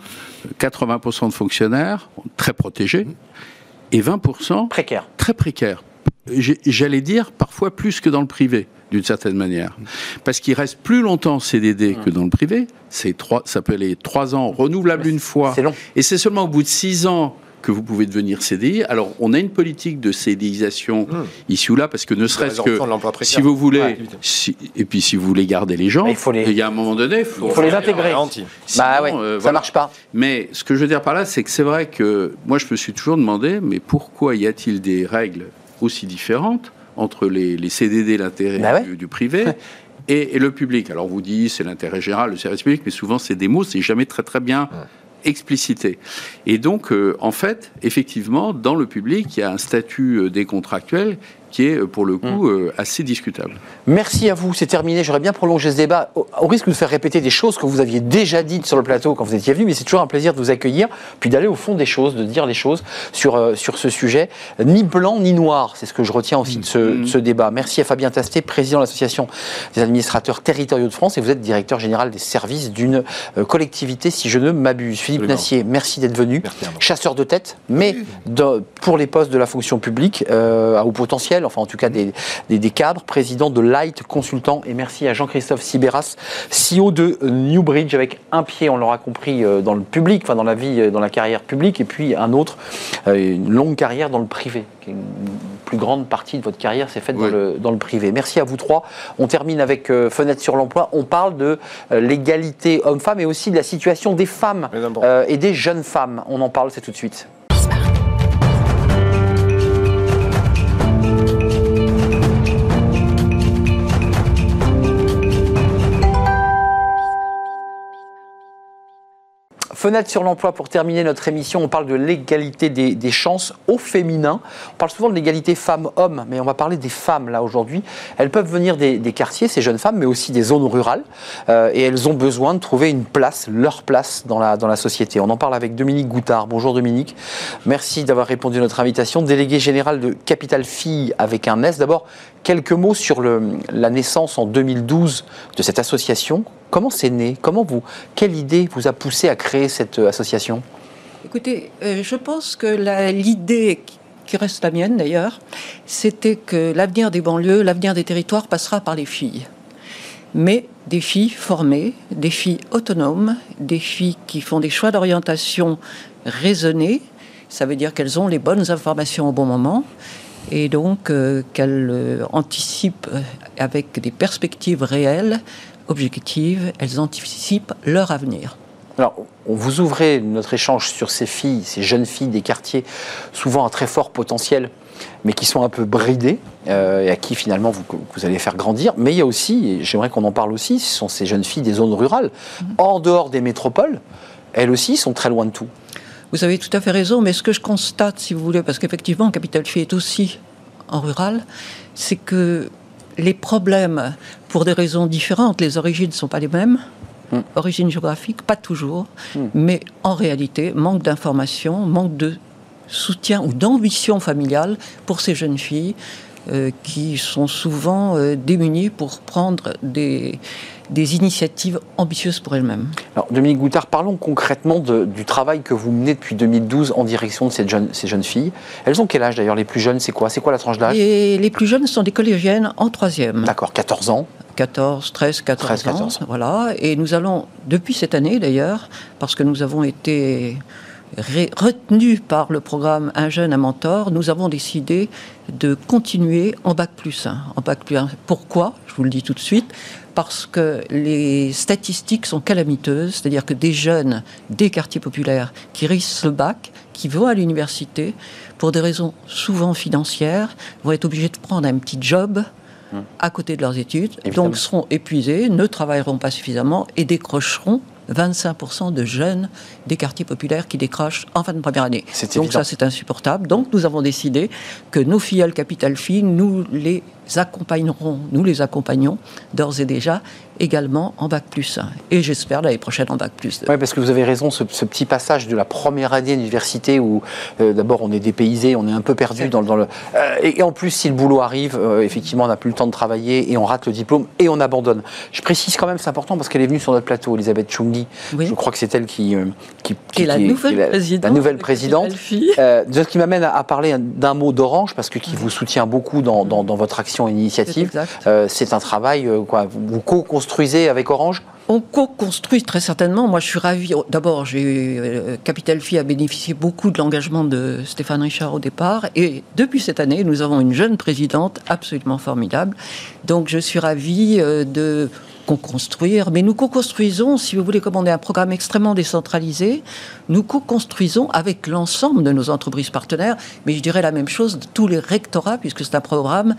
80% de fonctionnaires très protégés et 20% précaires. Très précaires. J'allais dire parfois plus que dans le privé d'une certaine manière. Parce qu'il reste plus longtemps CDD que dans le privé. C'est trois, ça peut aller trois ans, renouvelable une fois. C'est long. Et c'est seulement au bout de six ans que vous pouvez devenir CDI. Alors, on a une politique de CDIsation mmh. ici ou là, parce que ne serait-ce que si vous voulez, et puis si vous voulez garder les gens, il, faut les... y a un moment donné, faut il faut les intégrer. bah ouais, euh, ça marche pas. Mais ce que je veux dire par là, c'est que c'est vrai que moi, je me suis toujours demandé, mais pourquoi y a-t-il des règles aussi différentes entre les, les CDD, l'intérêt bah du, privé, [laughs] et, le public. Alors vous dites c'est l'intérêt général, le service public, mais souvent c'est des mots, c'est jamais très très bien explicité. Et donc, euh, en fait, effectivement, dans le public, il y a un statut euh, des contractuels qui est pour le coup mmh. assez discutable. Merci à vous, c'est terminé. J'aurais bien prolongé ce débat au, risque de faire répéter des choses que vous aviez déjà dites sur le plateau quand vous étiez venu, mais c'est toujours un plaisir de vous accueillir, puis d'aller au fond des choses, de dire les choses sur, sur ce sujet. Ni blanc ni noir, c'est ce que je retiens aussi de ce, de ce, débat. Merci à Fabien Tasté, président de l'Association des administrateurs territoriaux de France, et vous êtes directeur général des services d'une collectivité, si je ne m'abuse. Philippe Nassier, merci d'être venu. Chasseur de tête, mais pour les postes de la fonction publique euh, à haut potentiel, enfin en tout cas des, des, cadres, président de Light Consultant. Et merci à Jean-Christophe Sibéras, CEO de Newbridge, avec un pied, on l'aura compris, euh, dans le public, enfin dans la vie, euh, dans la carrière publique, et puis un autre, une longue carrière dans le privé. Une plus grande partie de votre carrière s'est faite dans, le, dans, le, privé. Merci à vous trois. On termine avec Fenêtre sur l'emploi. On parle de l'égalité homme-femme et aussi de la situation des femmes et des jeunes femmes. On en parle, c'est tout de suite. Fenêtre sur l'emploi pour terminer notre émission. On parle de l'égalité des, chances au féminin. On parle souvent de l'égalité femmes-hommes, mais on va parler des femmes là aujourd'hui. Elles peuvent venir des, quartiers, ces jeunes femmes, mais aussi des zones rurales. Euh, et elles ont besoin de trouver une place, leur place dans la, dans la société. On en parle avec Dominique Goutard. Bonjour Dominique. Merci d'avoir répondu à notre invitation. Délégué général de Capital Fille avec un S. D'abord, quelques mots sur la naissance en 2012 de cette association. Comment c'est né? Comment vous, quelle idée vous a poussé à créer cette euh, association? Écoutez, euh, je pense que l'idée qui reste la mienne d'ailleurs, c'était que l'avenir des banlieues, l'avenir des territoires passera par les filles. Mais des filles formées, des filles autonomes, des filles qui font des choix d'orientation raisonnés. Ça veut dire qu'elles ont les bonnes informations au bon moment, et donc euh, qu'elles anticipent avec des perspectives réelles, objectives, elles anticipent leur avenir. Alors, vous ouvrez notre échange sur ces filles, ces jeunes filles des quartiers, souvent à très fort potentiel, mais qui sont un peu bridées, et à qui finalement vous, vous, allez faire grandir. Mais il y a aussi, et j'aimerais qu'on en parle aussi, ce sont ces jeunes filles des zones rurales, mhm. en dehors des métropoles, elles aussi sont très loin de tout. Vous avez tout à fait raison, mais ce que je constate, si vous voulez, parce qu'effectivement, Capital Fille est aussi en rural, c'est que les problèmes, pour des raisons différentes, les origines ne sont pas les mêmes. Mm. Origine géographique, pas toujours, mm. mais en réalité, manque d'information, manque de soutien ou d'ambition familiale pour ces jeunes filles euh, qui sont souvent euh, démunies pour prendre des, des initiatives ambitieuses pour elles-mêmes. Alors, Dominique Goutard, parlons concrètement du travail que vous menez depuis 2012 en direction de ces jeunes, ces jeunes filles. Elles ont quel âge d'ailleurs Les plus jeunes, c'est quoi? C'est quoi la tranche d'âge? Les plus jeunes sont des collégiennes en troisième. D'accord, 14 ans 14, 13, 14 ans. Voilà. Et nous allons, depuis cette année d'ailleurs, parce que nous avons été retenus par le programme Un jeune, un mentor, nous avons décidé de continuer en Bac plus 1. En Bac plus 1. Pourquoi? Je vous le dis tout de suite parce que les statistiques sont calamiteuses, c'est-à-dire que des jeunes des quartiers populaires qui risquent le bac, qui vont à l'université, pour des raisons souvent financières, vont être obligés de prendre un petit job hum. à côté de leurs études, donc seront épuisés, ne travailleront pas suffisamment et décrocheront 25% de jeunes des quartiers populaires qui décrochent en fin de première année. Donc ça, c'est insupportable. Donc nous avons décidé que nos filleuls Capital Filles, nous les accompagnerons, nous les accompagnons d'ores et déjà également en bac plus 1. Et j'espère l'année prochaine en bac plus 2. Oui, parce que vous avez raison, ce, petit passage de la première année d'université où euh, d'abord on est dépaysé, on est un peu perdu dans, le. Euh, et, en plus, si le boulot arrive, euh, effectivement, on n'a plus le temps de travailler et on rate le diplôme et on abandonne. Je précise quand même, c'est important parce qu'elle est venue sur notre plateau, Elisabeth Chungi. Je crois que c'est elle qui, qui, qui, est la nouvelle présidente. La nouvelle présidente. [laughs] ce qui m'amène à, parler d'un mot d'Orange parce que qui vous soutient beaucoup dans, dans, dans votre action et initiative. C'est un travail, quoi. Vous co-construisez avec Orange on co-construit très certainement. Moi, je suis ravi. D'abord, j'ai euh, Capital Phi a bénéficié beaucoup de l'engagement de Stéphane Richard au départ, et depuis cette année, nous avons une jeune présidente absolument formidable. Donc, je suis ravi euh, de co-construire, mais nous co-construisons, si vous voulez, comme on est un programme extrêmement décentralisé, nous co-construisons avec l'ensemble de nos entreprises partenaires, mais je dirais la même chose de tous les rectorats, puisque c'est un programme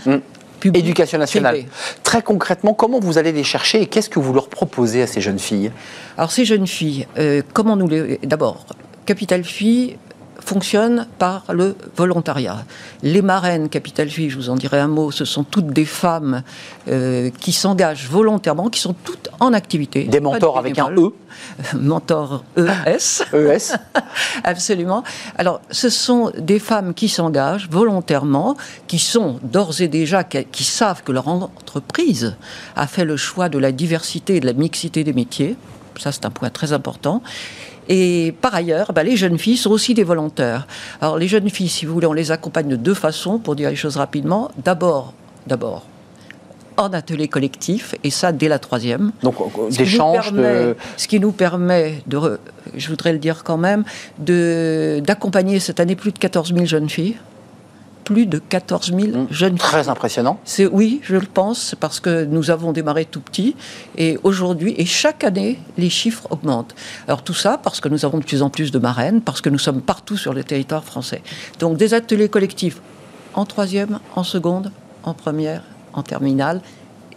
Éducation nationale. Très concrètement, comment vous allez les chercher et qu'est-ce que vous leur proposez à ces jeunes filles? Alors ces jeunes filles, euh, comment nous les... D'abord, Capital Filles fonctionne par le volontariat. Les marraines Capital Vie, je vous en dirai un mot, ce sont toutes des femmes euh, qui s'engagent volontairement, qui sont toutes en activité. Des mentors avec un E [laughs] Mentor ES. [laughs] ES. [laughs] Absolument. Alors, ce sont des femmes qui s'engagent volontairement, qui sont d'ores et déjà, qui savent que leur entreprise a fait le choix de la diversité et de la mixité des métiers. Ça, c'est un point très important. Et par ailleurs, bah, les jeunes filles sont aussi des volontaires. Alors les jeunes filles, si vous voulez, on les accompagne de deux façons, pour dire les choses rapidement. D'abord, d'abord, en atelier collectif, et ça dès la troisième. Donc de... Ce qui nous permet, de, je voudrais le dire quand même, d'accompagner cette année plus de 14 000 jeunes filles plus de 14 000 mmh. jeunes filles. Très impressionnant. C'est oui, je le pense, parce que nous avons démarré tout petit et aujourd'hui et chaque année les chiffres augmentent. Alors tout ça parce que nous avons de plus en plus de marraines, parce que nous sommes partout sur le territoire français. Donc des ateliers collectifs en troisième, en seconde, en première, en terminale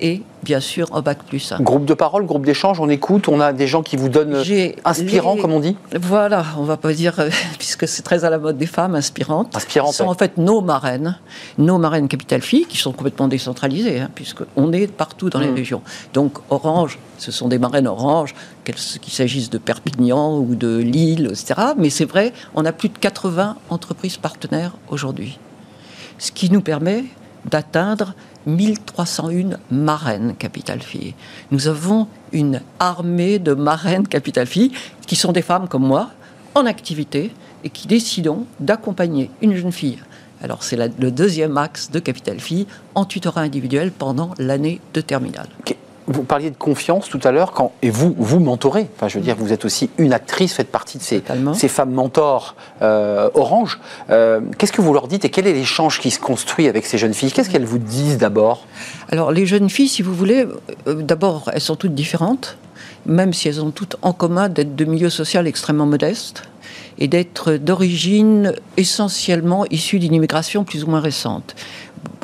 et bien sûr en bac plus 1. Groupe de parole, groupe d'échange, on écoute, on a des gens qui vous donnent inspirants, comme on dit Voilà, on va pas dire, euh, [laughs] puisque c'est très à la mode des femmes inspirantes. Inspirantes. Ce sont en fait nos marraines, nos marraines Capital Filles, qui sont complètement décentralisées, hein, puisqu'on est partout dans les hmm. régions. Donc Orange, ce sont des marraines Orange, qu'il s'agisse de Perpignan ou de Lille, etc. Mais c'est vrai, on a plus de 80 entreprises partenaires aujourd'hui. Ce qui nous permet d'atteindre 1301 marraines Capital Fille. Nous avons une armée de marraines Capital Fille qui sont des femmes comme moi, en activité, et qui décident d'accompagner une jeune fille. Alors c'est le deuxième axe de Capital Fille en tutorat individuel pendant l'année de terminale vous parliez de confiance tout à l'heure, quand, et vous, vous mentorez. Enfin, je veux dire, vous êtes aussi une actrice, faites partie de ces, ces femmes mentors euh, orange. Euh, qu'est-ce que vous leur dites et quel est l'échange qui se construit avec ces jeunes filles? Qu'est-ce qu'elles vous disent d'abord? Alors, les jeunes filles, si vous voulez, euh, d'abord, elles sont toutes différentes, même si elles ont toutes en commun d'être de milieu social extrêmement modeste et d'être d'origine essentiellement issue d'une immigration plus ou moins récente.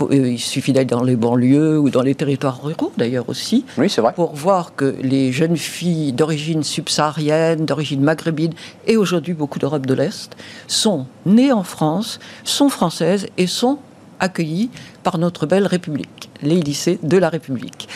Euh, il suffit d'aller dans les banlieues ou dans les territoires ruraux d'ailleurs aussi, oui, vrai. pour voir que les jeunes filles d'origine subsaharienne, d'origine maghrébine et aujourd'hui beaucoup d'Europe de l'Est sont nées en France, sont françaises et sont accueillies par notre belle République, les lycées de la République.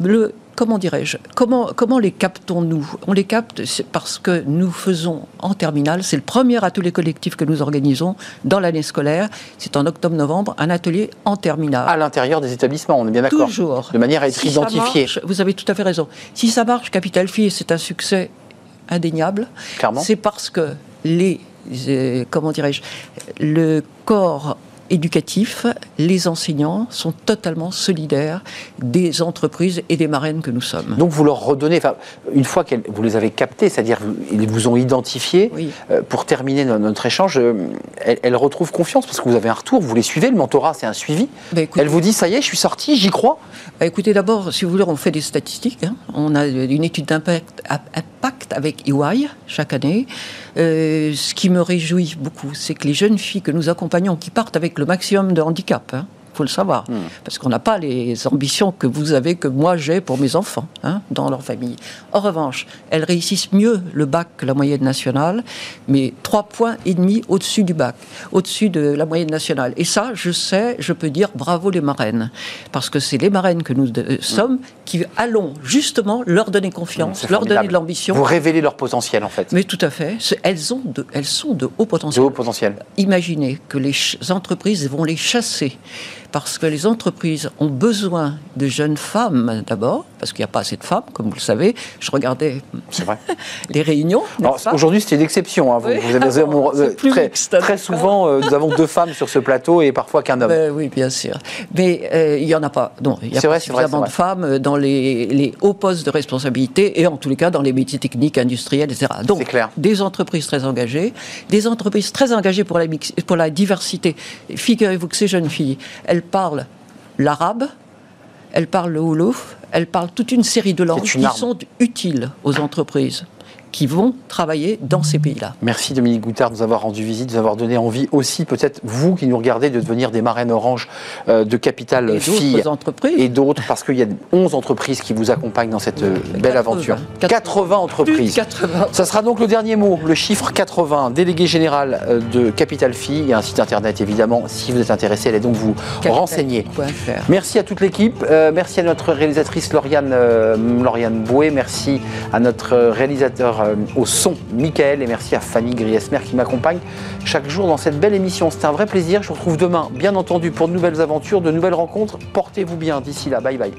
Le comment dirais-je, comment, comment les captons-nous? On les capte parce que nous faisons en terminale, c'est le premier atelier collectif que nous organisons dans l'année scolaire, c'est en octobre-novembre, un atelier en terminale. À l'intérieur des établissements, on est bien d'accord Toujours. De manière à être identifié. vous avez tout à fait raison. Si ça marche, Capital Fille, c'est un succès indéniable. Clairement. C'est parce que les, euh, comment dirais-je, le corps éducatif, les enseignants sont totalement solidaires des entreprises et des marraines que nous sommes. Donc vous leur redonnez, enfin, une fois que vous les avez captés, c'est-à-dire ils vous ont identifiés, euh, pour terminer notre échange, euh, elles, retrouvent confiance parce que vous avez un retour, vous les suivez, le mentorat c'est un suivi. Bah, elle vous dit ça y est, je suis sorti, j'y crois. Bah, écoutez, d'abord, si vous voulez, on fait des statistiques. Hein. On a une étude d'impact avec EY chaque année. Euh, ce qui me réjouit beaucoup, c'est que les jeunes filles que nous accompagnons, qui partent avec le maximum de handicap, hein, faut le savoir. Hmm. Parce qu'on n'a pas les ambitions que vous avez, que moi j'ai pour mes enfants, hein, dans leur famille. En revanche, elles réussissent mieux le bac que la moyenne nationale, mais trois points et demi au-dessus du bac, au-dessus de la moyenne nationale. Et ça, je sais, je peux dire bravo les marraines. Parce que c'est les marraines que nous euh, sommes qui allons justement leur donner confiance, leur donner de l'ambition. Vous révélez leur potentiel en fait. Mais tout à fait. Elles, ont de, elles sont de haut potentiel. De haut potentiel. Imaginez que les entreprises vont les chasser parce que les entreprises ont besoin de jeunes femmes d'abord, parce qu'il n'y a pas assez de femmes, comme vous le savez. Je regardais vrai. [laughs] les réunions. Aujourd'hui, c'était une exception. Hein. Vous, avez euh, très, très, souvent, euh, nous avons deux femmes sur ce plateau et parfois qu'un homme. Ben oui, bien sûr. Mais euh, il n'y en a pas. Non, il y a pas suffisamment de femmes dans les, les, hauts postes de responsabilité et en tous les cas dans les métiers techniques, industriels, etc. Donc, clair. des entreprises très engagées, des entreprises très engagées pour la, pour la diversité. Figurez-vous que ces jeunes filles, elles parlent l'arabe, elles parlent le wolof, elles parlent toute une série de langues qui sont utiles aux entreprises qui vont travailler dans ces pays-là. Merci Dominique Goutard de nous avoir rendu visite, de nous avoir donné envie aussi, peut-être vous qui nous regardez, de devenir des marraines oranges euh, de Capital et Filles. entreprises. Et d'autres, parce qu'il y a 11 entreprises qui vous accompagnent dans cette euh, belle aventure. 80, entreprises. 80. Ça sera donc le dernier mot, le chiffre 80, délégué général euh, de Capital Filles. Il y a un site internet évidemment, si vous êtes intéressé, allez donc vous renseigner. Merci à toute l'équipe, merci à notre réalisatrice Lauriane, Lauriane Boué, merci à notre réalisateur au son Michael et merci à Fanny Griesmer qui m'accompagne chaque jour dans cette belle émission. C'était un vrai plaisir. Je vous retrouve demain, bien entendu, pour de nouvelles aventures, de nouvelles rencontres. Portez-vous bien d'ici là. Bye bye.